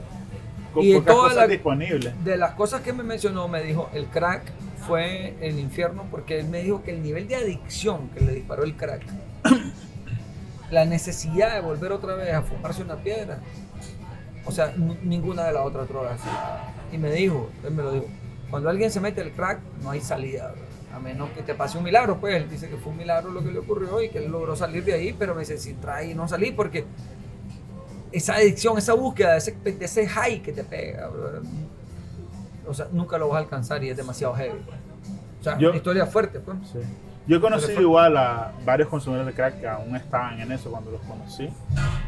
Con Y de pocas toda cosas la- disponibles. De las cosas que me mencionó, me dijo, el crack fue el infierno porque él me dijo que el nivel de adicción que le disparó el crack, la necesidad de volver otra vez a fumarse una piedra, o sea, ninguna de las otras drogas. Y me dijo, él me lo dijo, cuando alguien se mete el crack, no hay salida. A menos que te pase un milagro, pues él dice que fue un milagro lo que le ocurrió y que él logró salir de ahí, pero me dice, si trae y no salir, porque esa adicción, esa búsqueda ese, ese high que te pega, brother, o sea, nunca lo vas a alcanzar y es demasiado heavy. O sea, Yo- una historia fuerte, pues. Sí. Yo he conocido igual a varios consumidores de crack que aún estaban en eso cuando los conocí.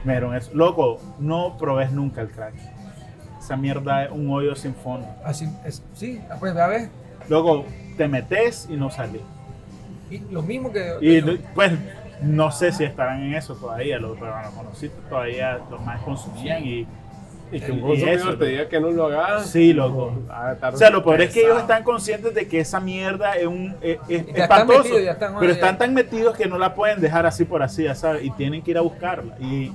Me dijeron eso. Loco, no probes nunca el crack. Esa mierda es un hoyo sin fondo. Así es, sí, pues a ver, Luego te metes y no salís. y lo mismo que... Y pues no sé si estarán en eso todavía, los, pero los conocí todavía, los más consumían y, Y que un consumidor eso, te diga que no lo hagas. Sí, loco. O sea, lo peor es que ellos están conscientes de que esa mierda es un es, es están espantoso, metidos, ya están, pero están tan metidos que no la pueden dejar así por así, ya sabes, y tienen que ir a buscarla. Y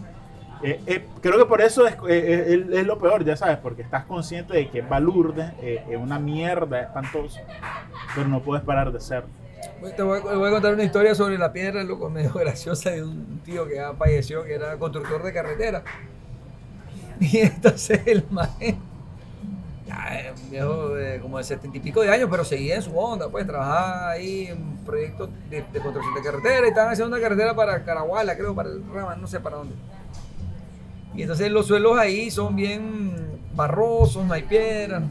eh, eh, creo que por eso es, eh, es- es lo peor, ya sabes, porque estás consciente de que es balurde, eh, es una mierda, es espantoso, pero no puedes parar de ser. Te voy, a- contar una historia sobre la piedra, loco, medio graciosa de un tío que ya falleció, que era constructor de carretera. Y entonces el maestro, ya un viejo de como de setenta y pico de años, pero seguía en su onda, pues trabajaba ahí en proyectos de, de construcción de carretera y estaban haciendo una carretera para Caraguala, creo, para el Rama, no sé para dónde. Y entonces los suelos ahí son bien barrosos, no hay piedra.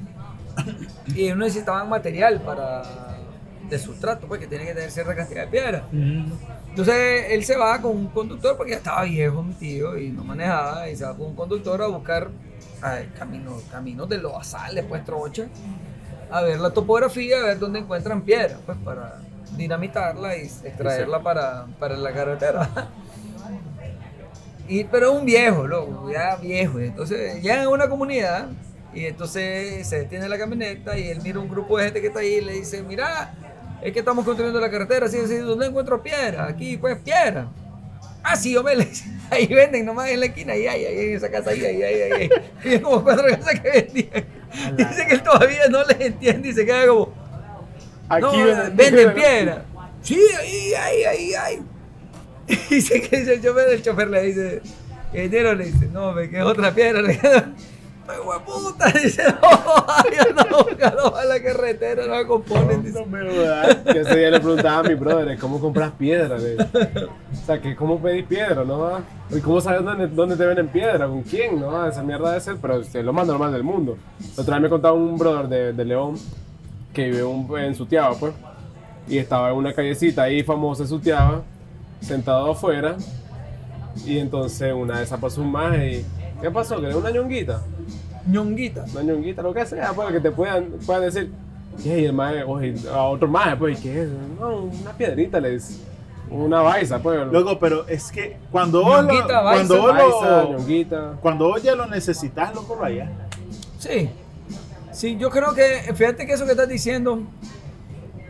Y ellos necesitaban material para de sustrato, pues que tiene que tener cierta cantidad de piedra. Entonces él se va con un conductor porque ya estaba viejo mi tío y no manejaba y se va con un conductor a buscar caminos, caminos de los asales, pues trocha, a ver la topografía, a ver dónde encuentran piedra, pues para dinamitarla y extraerla para, para la carretera. Y, pero un viejo, loco, ya viejo. Entonces llega a una comunidad y entonces se detiene la camioneta y él mira un grupo de gente que está ahí y le dice, mira, es que estamos construyendo la carretera, así, así, ¿dónde encuentro piedra? Aquí, pues, piedra. Ah, sí, hombre, le dice, ahí venden nomás en la esquina, ahí, ahí, ahí, en esa casa, ahí, ahí, ahí, ahí. Y como cuatro casas que vendían. Dice que él todavía no les entiende y se queda como, no, venden piedra. Sí, ahí, ahí, ahí, ahí. Dice que el chofer, el chofer le dice, el dinero le dice, no, me queda otra piedra. le hueputa, dice, no, yo no, buscando a la carretera, no me componen, dice. No. Que ese día le preguntaba a mi brother, ¿cómo compras piedra? O sea, que ¿cómo pedís piedra, no? ¿Y cómo sabes dónde, dónde te venden piedra? ¿Con quién? No, esa mierda de ser, pero es lo más normal del mundo. Otra vez me contaba un brother de, de León que vive un- en Sutiaba, pues. Y estaba en una callecita ahí famosa de Sutiaba, sentado afuera. Y entonces una de esas pasó un maje y... ¿Qué pasó? ¿Querés una ñonguita? Ñonguita. una ñonguita, lo que sea, pues, que te puedan, puedan decir. Y el mae, oye, a otro mae, pues, ¿qué es? No, una piedrita, les. Una baisa, pues. Loco, pero es que cuando vos, lo- cuando vos baisa, lo- ñonguita. cuando vos ya lo necesitas, loco, lo allá. Sí. Sí, yo creo que, fíjate que eso que estás diciendo,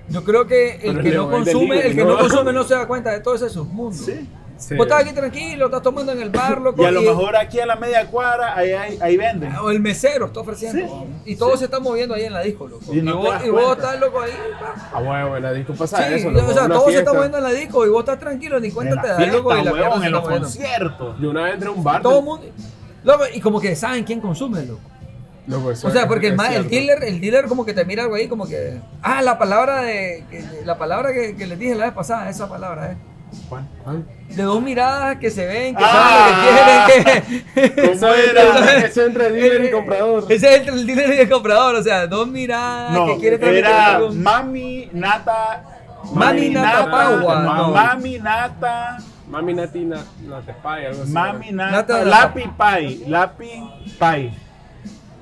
yo creo que el Pero que no el consume, el que ¿no? no consume no se da cuenta de todo ese submundo. Sí. Sí. Vos estás aquí tranquilo, estás tomando en el bar, loco. Y a lo mejor aquí a la media cuadra, ahí, ahí, ahí venden. O el mesero está ofreciendo. Sí. Y todo se está moviendo ahí en la disco, loco. Y no vos, y estás loco ahí. pa. Ah, bueno, en la disco pasa Sí, eso, o loco, sea, una todo se está fiesta. moviendo en la disco y vos estás tranquilo, ni cuenta En te la das, fiesta, loco. Y la se en los conciertos. Yo una vez entré a un bar. Todo el mundo. Loco, y como que saben quién consume, loco. Loco, eso O sea, porque el, el dealer, el dealer como que te mira algo ahí como que. Ah, la palabra de. que- la palabra que, que les dije la vez pasada, esa palabra, eh. ¿Cuál? ¿Cuál? De dos miradas que se ven, que Ah. saben lo que quieren, que. ¿Cómo era? Eso entre dealer y comprador. Ese es el, el dealer y el comprador, o sea, dos miradas No, que quieren transmitir era. Mami Nata. Mami Nata Pagua, ma- no. Mami Nata. Mami Nati na, Nate Pay, algo así. Mami Nata Lapi Pai. Lapi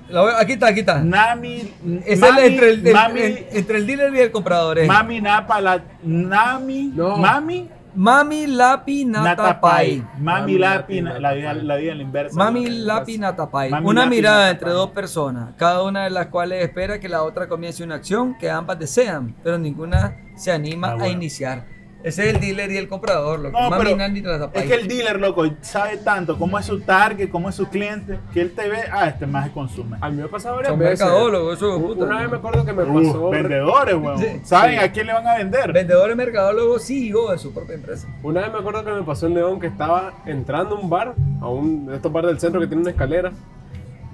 voy- aquí está, aquí está. Nami. Es mami, el, entre, el, el- mami, el- entre el dealer y el comprador. eh. mami Napa. La, nami. No. Mami. Mami Lapi Nata Nata Pai. Pai. Mami Lapi. La vida la vida en la inversa. Mami Lapi Nata Pai. Mami Una Lapi mirada entre dos personas, cada una de las cuales espera que la otra comience una acción que ambas desean, pero ninguna se anima Ah, a iniciar. Ese es el dealer y el comprador, loco. No, Mami Nata es que el dealer, loco, sabe tanto cómo es su target, cómo es su cliente, que él te ve, ah, este más consume. A mí me ha pasado varias Son veces. mercadólogos, eso Un- puta. Una vez me acuerdo que me Uh, pasó. vendedores, weón. Sí. ¿Saben Sí. a quién le van a vender? Vendedores mercadólogos, CEO de su propia empresa. Una vez me acuerdo que me pasó en León que estaba entrando a un bar, a un de estos bares del centro que tiene una escalera.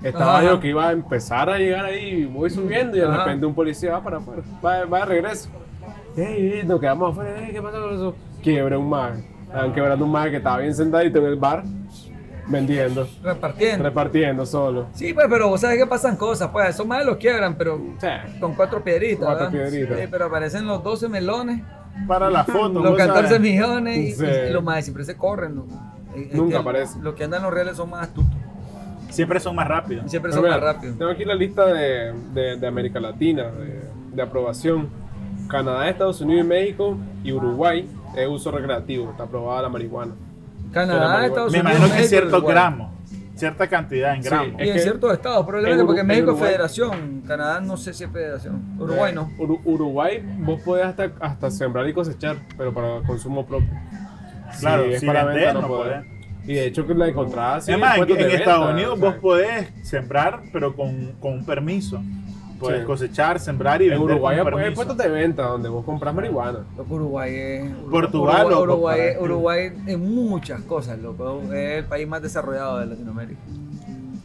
Estaba Ajá. yo que iba a empezar a llegar ahí, y voy subiendo y de Ajá. repente un policía va para afuera, va, va de regreso. Ey, ey, nos quedamos afuera, ¿qué pasa con eso? Quiebre un mar. Estaban quebrando un mar que estaba bien sentadito en el bar, vendiendo, Repartiendo. repartiendo solo. Sí, pues, pero vos sabes que pasan cosas, pues, esos más los quiebran, pero sea, con cuatro piedritas. Cuatro ¿verdad? piedritas. Sí, pero aparecen los 12 melones, Para la foto. los vos 14 sabes. millones y, Sí. y los más siempre se corren. Nunca aparecen. Los que andan los reales son más astutos. Siempre son más rápidos. y Siempre Pero son mira, más rápidos. Tengo aquí la lista de, de- de América Latina, de, de aprobación. Canadá, Estados Unidos y México y Uruguay es uso recreativo, está aprobada la marihuana. Canadá, Pero Estados Me Unidos. imagino que ciertos gramos, cierta cantidad en Sí. gramos. Y Es en ciertos estados, probablemente, en Uru- porque en México es federación. Canadá no sé si es federación. Uruguay no. Uru- Uruguay vos podés hasta, hasta sembrar y cosechar, pero para consumo propio. Claro, es si para venta no no podés. podés. Y de hecho que la encontrada sí, es más, en, en de Estados venta, Unidos o sea, vos podés sembrar, pero con, con un permiso. Sí. cosechar, sembrar y En vender Uruguay permiso. puestos de venta donde vos compras marihuana. Loco, Uruguay es. Portugal, Uruguay, loco, Uruguay, para- Uruguay en muchas cosas, loco. Es el país más desarrollado de Latinoamérica.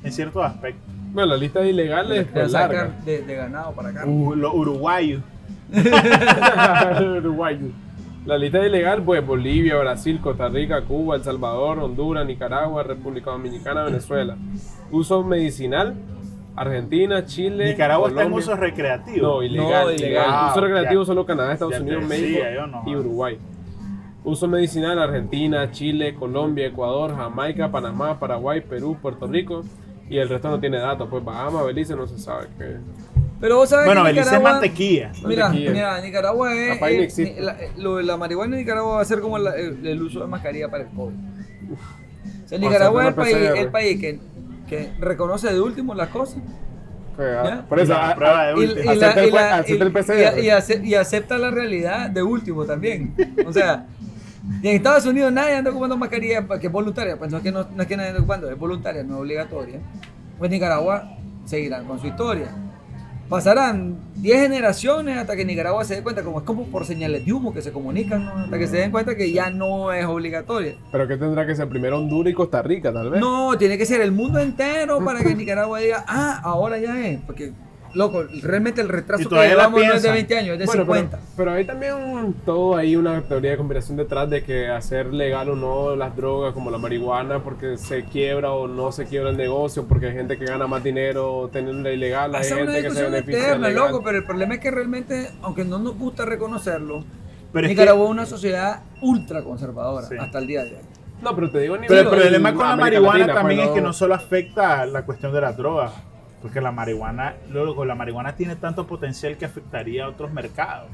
En ciertos aspectos. Bueno, la lista de ilegales es larga. sacan de, de ganado para acá. Uh, los uruguayos. Uruguayo. La lista ilegal, pues Bolivia, Brasil, Costa Rica, Cuba, El Salvador, Honduras, Nicaragua, República Dominicana, Venezuela. Uso medicinal, Argentina, Chile. Nicaragua está en Colombia. uso recreativo. No, ilegal, No, ilegal. ilegal. Uso Ah, recreativo ya. solo Canadá, Estados Unidos, decía, México no. y Uruguay. Uso medicinal, Argentina, Chile, Colombia, Ecuador, Jamaica, Panamá, Paraguay, Perú, Puerto Rico. Y el resto no tiene datos, pues Bahamas, Belice, no se sabe qué. Pero vos sabes bueno, que Belice es mantequilla. Mira, Mantequilla. mira, Nicaragua es. Existe. la, lo de la marihuana en Nicaragua va a ser como la- el, el uso de mascarilla para el COVID. O sea, Nicaragua es el país, el país que, que reconoce de último las cosas ¿Ya? Por eso, La a- prueba de y, última. y la- Acepta el y la- acepta el y- y- y ace- y acepta la realidad de último también. O sea, y en Estados Unidos nadie anda ocupando mascarilla que es voluntaria, pues no es que, no, no es que nadie anda ocupando, es voluntaria, no es obligatoria. Pues Nicaragua seguirá con su historia. Pasarán 10 generaciones hasta que Nicaragua se dé cuenta, como es como por señales de humo que se comunican, ¿no? hasta que se den cuenta que ya no es obligatoria. Pero que tendrá que ser primero Honduras y Costa Rica, tal vez. No, tiene que ser el mundo entero para que Nicaragua diga, ah, ahora ya es. Porque, loco, realmente el retraso que llevamos no es de piensan. 20 años, es de Bueno, 50. Pero, pero hay también todo ahí una teoría de conspiración detrás de que hacer legal o no las drogas como la marihuana porque se quiebra o no se quiebra el negocio porque hay gente que gana más dinero teniendo ilegal, hay una gente que se beneficia eterna, loco, pero el problema es que realmente, aunque no nos gusta reconocerlo, Pero Nicaragua es una sociedad ultra conservadora Sí. hasta el día de hoy. No, pero te digo a nivel Pero el problema con la marihuana Latina, también pues, es que no- no solo afecta la cuestión de las drogas, porque la marihuana, luego la marihuana tiene tanto potencial que afectaría a otros mercados.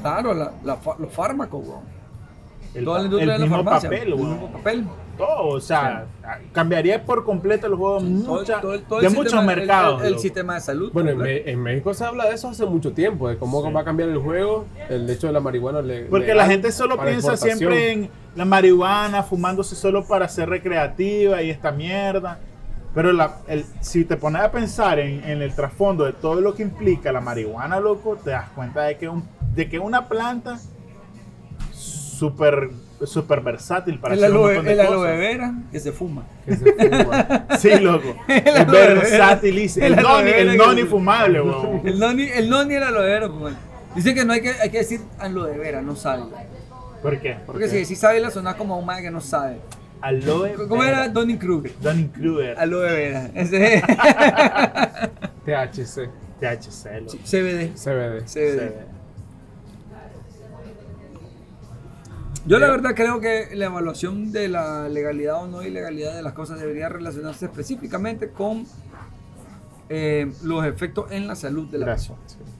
Claro, la- la fa- los fármacos, weón. El, Toda la industria el de la mismo farmacia. papel, el mismo papel. todo, o sea, cambiaría por completo el juego de, muchos mercados. El, sistema de salud. Bueno, en, en México se habla de eso hace mucho tiempo, de cómo Sí. va a cambiar el juego, el hecho de la marihuana. le- Porque legal la gente solo piensa siempre en la marihuana, fumándose solo para ser recreativa y esta mierda. Pero la- el- si te pones a pensar en, en el trasfondo de todo lo que implica la marihuana, loco, te das cuenta de que, un, de que una planta súper super versátil para el hacer un aloe, montón de el aloe cosas. vera que se fuma. Que se fuma. Sí, loco. El es aloe versatilísimo. El, El aloe noni, el noni fumable, weón. El noni, el noni el aloe vera, bueno. Dicen que no hay que, hay que decir aloe vera, no sábila. ¿Por qué? Porque si decís sábila suena como a un man que no sabe. Aloe ¿Cómo era Donny Kruger? Donny Kruger. Aloe vera. Ese es. THC, THC. CBD. CBD. CBD. Yo la verdad creo que la evaluación de la legalidad o no ilegalidad de las cosas debería relacionarse específicamente con eh, los efectos en la salud de la Gracias. persona.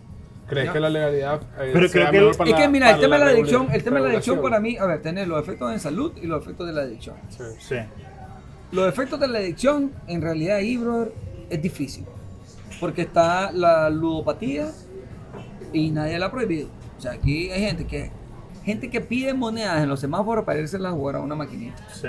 ¿Crees que la legalidad eh, Pero sea creo que mejor el- para Es que la- mira, el para tema de la adicción, el tema de la adicción para mí, a ver, tener los efectos en salud y los efectos de la adicción. Sí. Sí. Los efectos de la adicción, en realidad, ahí, brother, es difícil. Porque está la ludopatía y nadie la ha prohibido. O sea, aquí hay gente que gente que pide monedas en los semáforos para irse a jugar a una maquinita. Sí.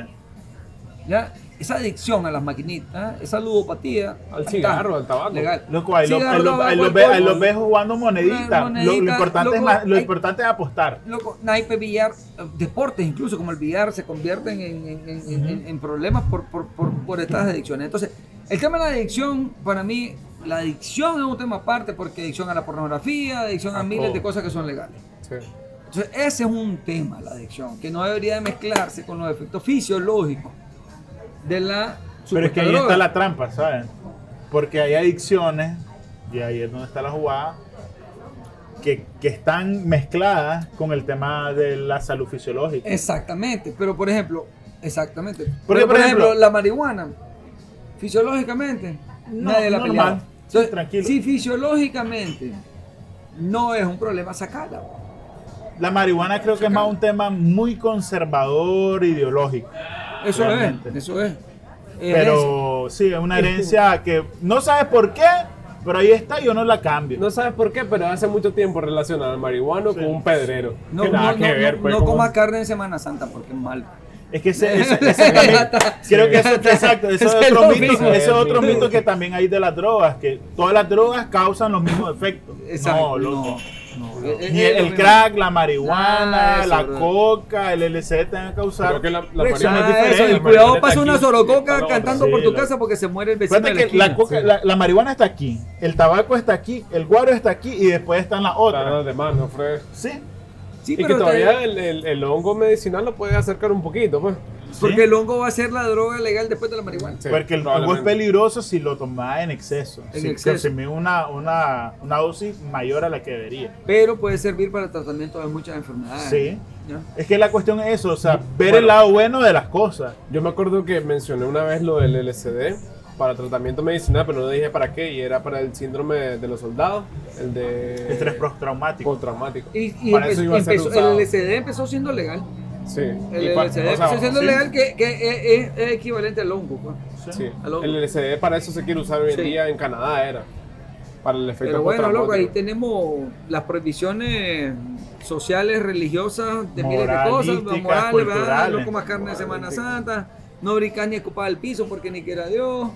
¿Ya? Esa adicción a las maquinitas, esa ludopatía. Al está cigarro, al tabaco. Legal. Loco, ahí lo, Cigarro, ahí lo- tabaco, ahí lo ve- ahí alcohol. lo ves jugando monedita. Una Lo, lo monedita, importante es más- lo hay- importante es apostar. Loco, naipe, billar, eh, deportes incluso como el billar se convierten en, en- en- en- en- en problemas por, por, por, por estas adicciones. Entonces, el tema de la adicción, para mí, la adicción es un tema aparte porque adicción a la pornografía, adicción a A miles todo. de cosas que son legales. Sí. Entonces, ese es un tema, la adicción, que no debería de mezclarse con los efectos fisiológicos de la Pero es que ahí droga. está la trampa, ¿sabes? Porque hay adicciones, y ahí es donde está la jugada, que, que están mezcladas con el tema de la salud fisiológica. Exactamente, pero por ejemplo, exactamente. Porque, Pero, por ejemplo, la marihuana, fisiológicamente, No, nadie la Entonces, tranquilo. Si fisiológicamente no es un problema, sacarla. La marihuana creo que es más un tema muy conservador, ideológico. Eso Realmente. es, eso es. Eso. Pero sí, es una herencia que no sabes por qué, pero ahí está y yo no la cambio. No sabes por qué, pero hace mucho tiempo relacionan al marihuano Sí. con un pedrero. no, que no, nada no, que ver, no- pues, no como- comas carne en Semana Santa porque es malo. Es que ese, ese- ese también- creo que eso, exacto, eso es Ese es otro mito, mismo. ese es otro mito que también hay de las drogas, que todas las drogas causan los mismos efectos. Exacto. No, loco. no, No. Es- Ni es el, el crack, la marihuana, eso, la bro. coca, el LSD te van a causar. Creo que la, la marihuana cuidado pasa una sorococa cantando Sí, por tu casa porque se muere el vecino de Fíjate la que la, esquina. coca- sí. la, la marihuana está aquí, el tabaco está aquí, el guaro está aquí y después están las otras. demás, ¿no, Fred? Sí, Sí, y que pero te- todavía el, el- el hongo medicinal lo puede acercar un poquito, pues. Porque sí. el hongo va a ser la droga legal después de la marihuana. Sí, porque el hongo es peligroso si lo tomas en exceso. En si exceso. consumís una, una, una dosis mayor a la que debería. Pero puede servir para el tratamiento de muchas enfermedades. Sí. Es que la cuestión es eso, o sea, ver Bueno. el lado bueno de las cosas. Yo me acuerdo que mencioné una vez lo del LSD para tratamiento medicinal, pero no dije para qué, y era para el síndrome de, de los soldados, el de Estrés postraumático. postraumático. Y, y Para eso iba a ser empezó- usado. el LSD empezó siendo legal. Sí. El LSD o sea, siendo sí. legal que, que es, es- es equivalente al hongo. pues. Sí. al hongo. El LSD para eso se quiere usar hoy en Sí. día en Canadá era. Para el efecto Pero bueno, loco, ahí tenemos las prohibiciones sociales, religiosas, de miles de cosas, morales, ¿verdad? no comas carne de Semana Santa, no brincas ni escupar al piso porque ni quiera Dios.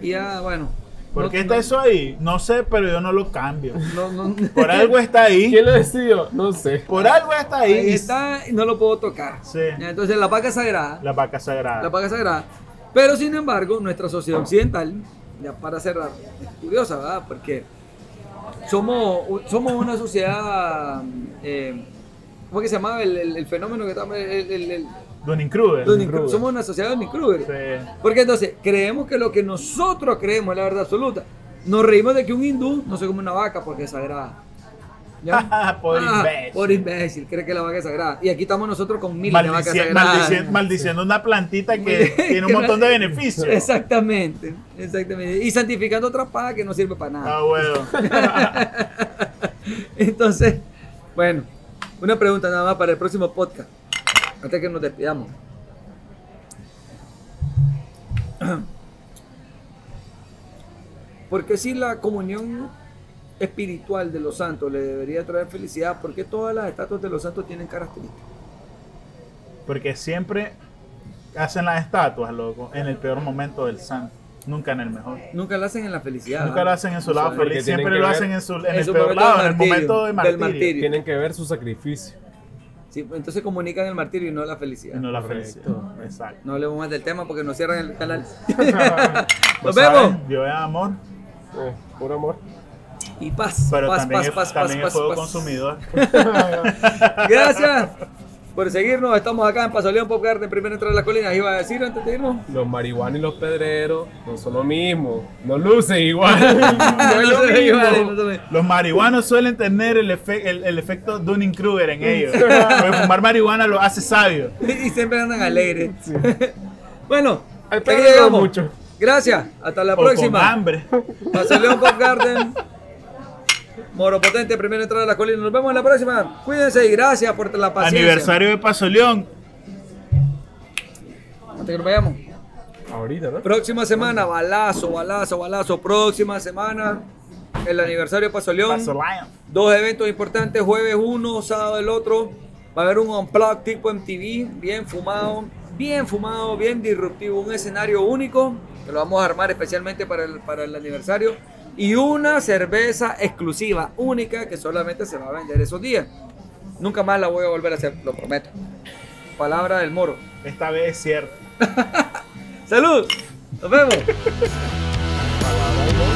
Y ya, bueno, ¿Por No- qué está eso ahí? No sé, pero yo no lo cambio. No, no, Por algo está ahí. ¿Quién lo decidió? No sé. Por algo está ahí. ahí está y no lo puedo tocar. Sí. Entonces la vaca sagrada, La vaca sagrada. la vaca sagrada. Pero sin embargo, nuestra sociedad occidental, ya para cerrar, es curiosa, ¿verdad? Porque somos, somos una sociedad, eh, ¿cómo es que se llamaba el, el- el fenómeno que estamos, el, el- Dunning Kruger. Dunning- somos una sociedad de Dunning-Kruger. Sí. Porque entonces creemos que lo que nosotros creemos es la verdad absoluta. Nos reímos de que un hindú no se come una vaca porque es sagrada. ¿Ya? Por Ah, imbécil. Por imbécil, cree que la vaca es sagrada. Y aquí estamos nosotros con miles de vacas sagradas. maldici- maldiciendo una plantita que tiene un montón de beneficios. Exactamente, exactamente. Y santificando otra paja que no sirve para nada. Ah, bueno. Entonces, bueno, una pregunta nada más para el próximo podcast. Antes que nos despidamos. Porque si la comunión espiritual de los santos le debería traer felicidad, ¿por qué todas las estatuas de los santos tienen características? Porque siempre hacen las estatuas, loco, en el peor momento del santo. Nunca en el mejor. Nunca la hacen en la felicidad. Nunca lo hacen en su lado feliz. Siempre lo hacen en, su, en en el su peor momento lado, del en el martirio, momento de del martirio. martirio. Tienen que ver su sacrificio. Sí, entonces comunican el martirio y no la felicidad. Y no la Correcto. felicidad. Exacto. No hablemos más del tema porque nos cierran el canal. Pues, Nos vemos. ¿saben? Yo es amor, Eh, puro amor. Y paz. pero paz, también, paz, es, paz, también paz, es paz. consumidor. Gracias por seguirnos. Estamos acá en Paso León Pop Garden, primero entre las colinas. Iba a decir antes de irnos. Los marihuanos y los pedreros no son lo mismo. No lucen igual. no No lo igual. Los marihuanos suelen tener el, efe- el, el efecto Dunning-Kruger en ellos. Porque fumar marihuana lo hace sabio. Y siempre andan alegres. bueno, Al hasta aquí pedrero llegamos. mucho. Gracias. Hasta la O con próxima. hambre. Paso León Pop Garden. Moro Potente, primero entrada a las colinas. Nos vemos en la próxima. Cuídense y gracias por la paciencia. Aniversario de Paso León. Hasta que nos vayamos. Ahorita, ¿no? Próxima semana, balazo, balazo, balazo. Próxima semana, el aniversario de Paso León. Paso. Dos eventos importantes, jueves uno, sábado el otro. Va a haber un unplug tipo MTV, bien fumado, bien fumado, bien disruptivo. Un escenario único que lo vamos a armar especialmente para el, para el aniversario. Y una cerveza exclusiva, única, que solamente se va a vender esos días. Nunca más la voy a volver a hacer, lo prometo. Palabra del moro. Esta vez es cierto. ¡Salud! ¡Nos vemos!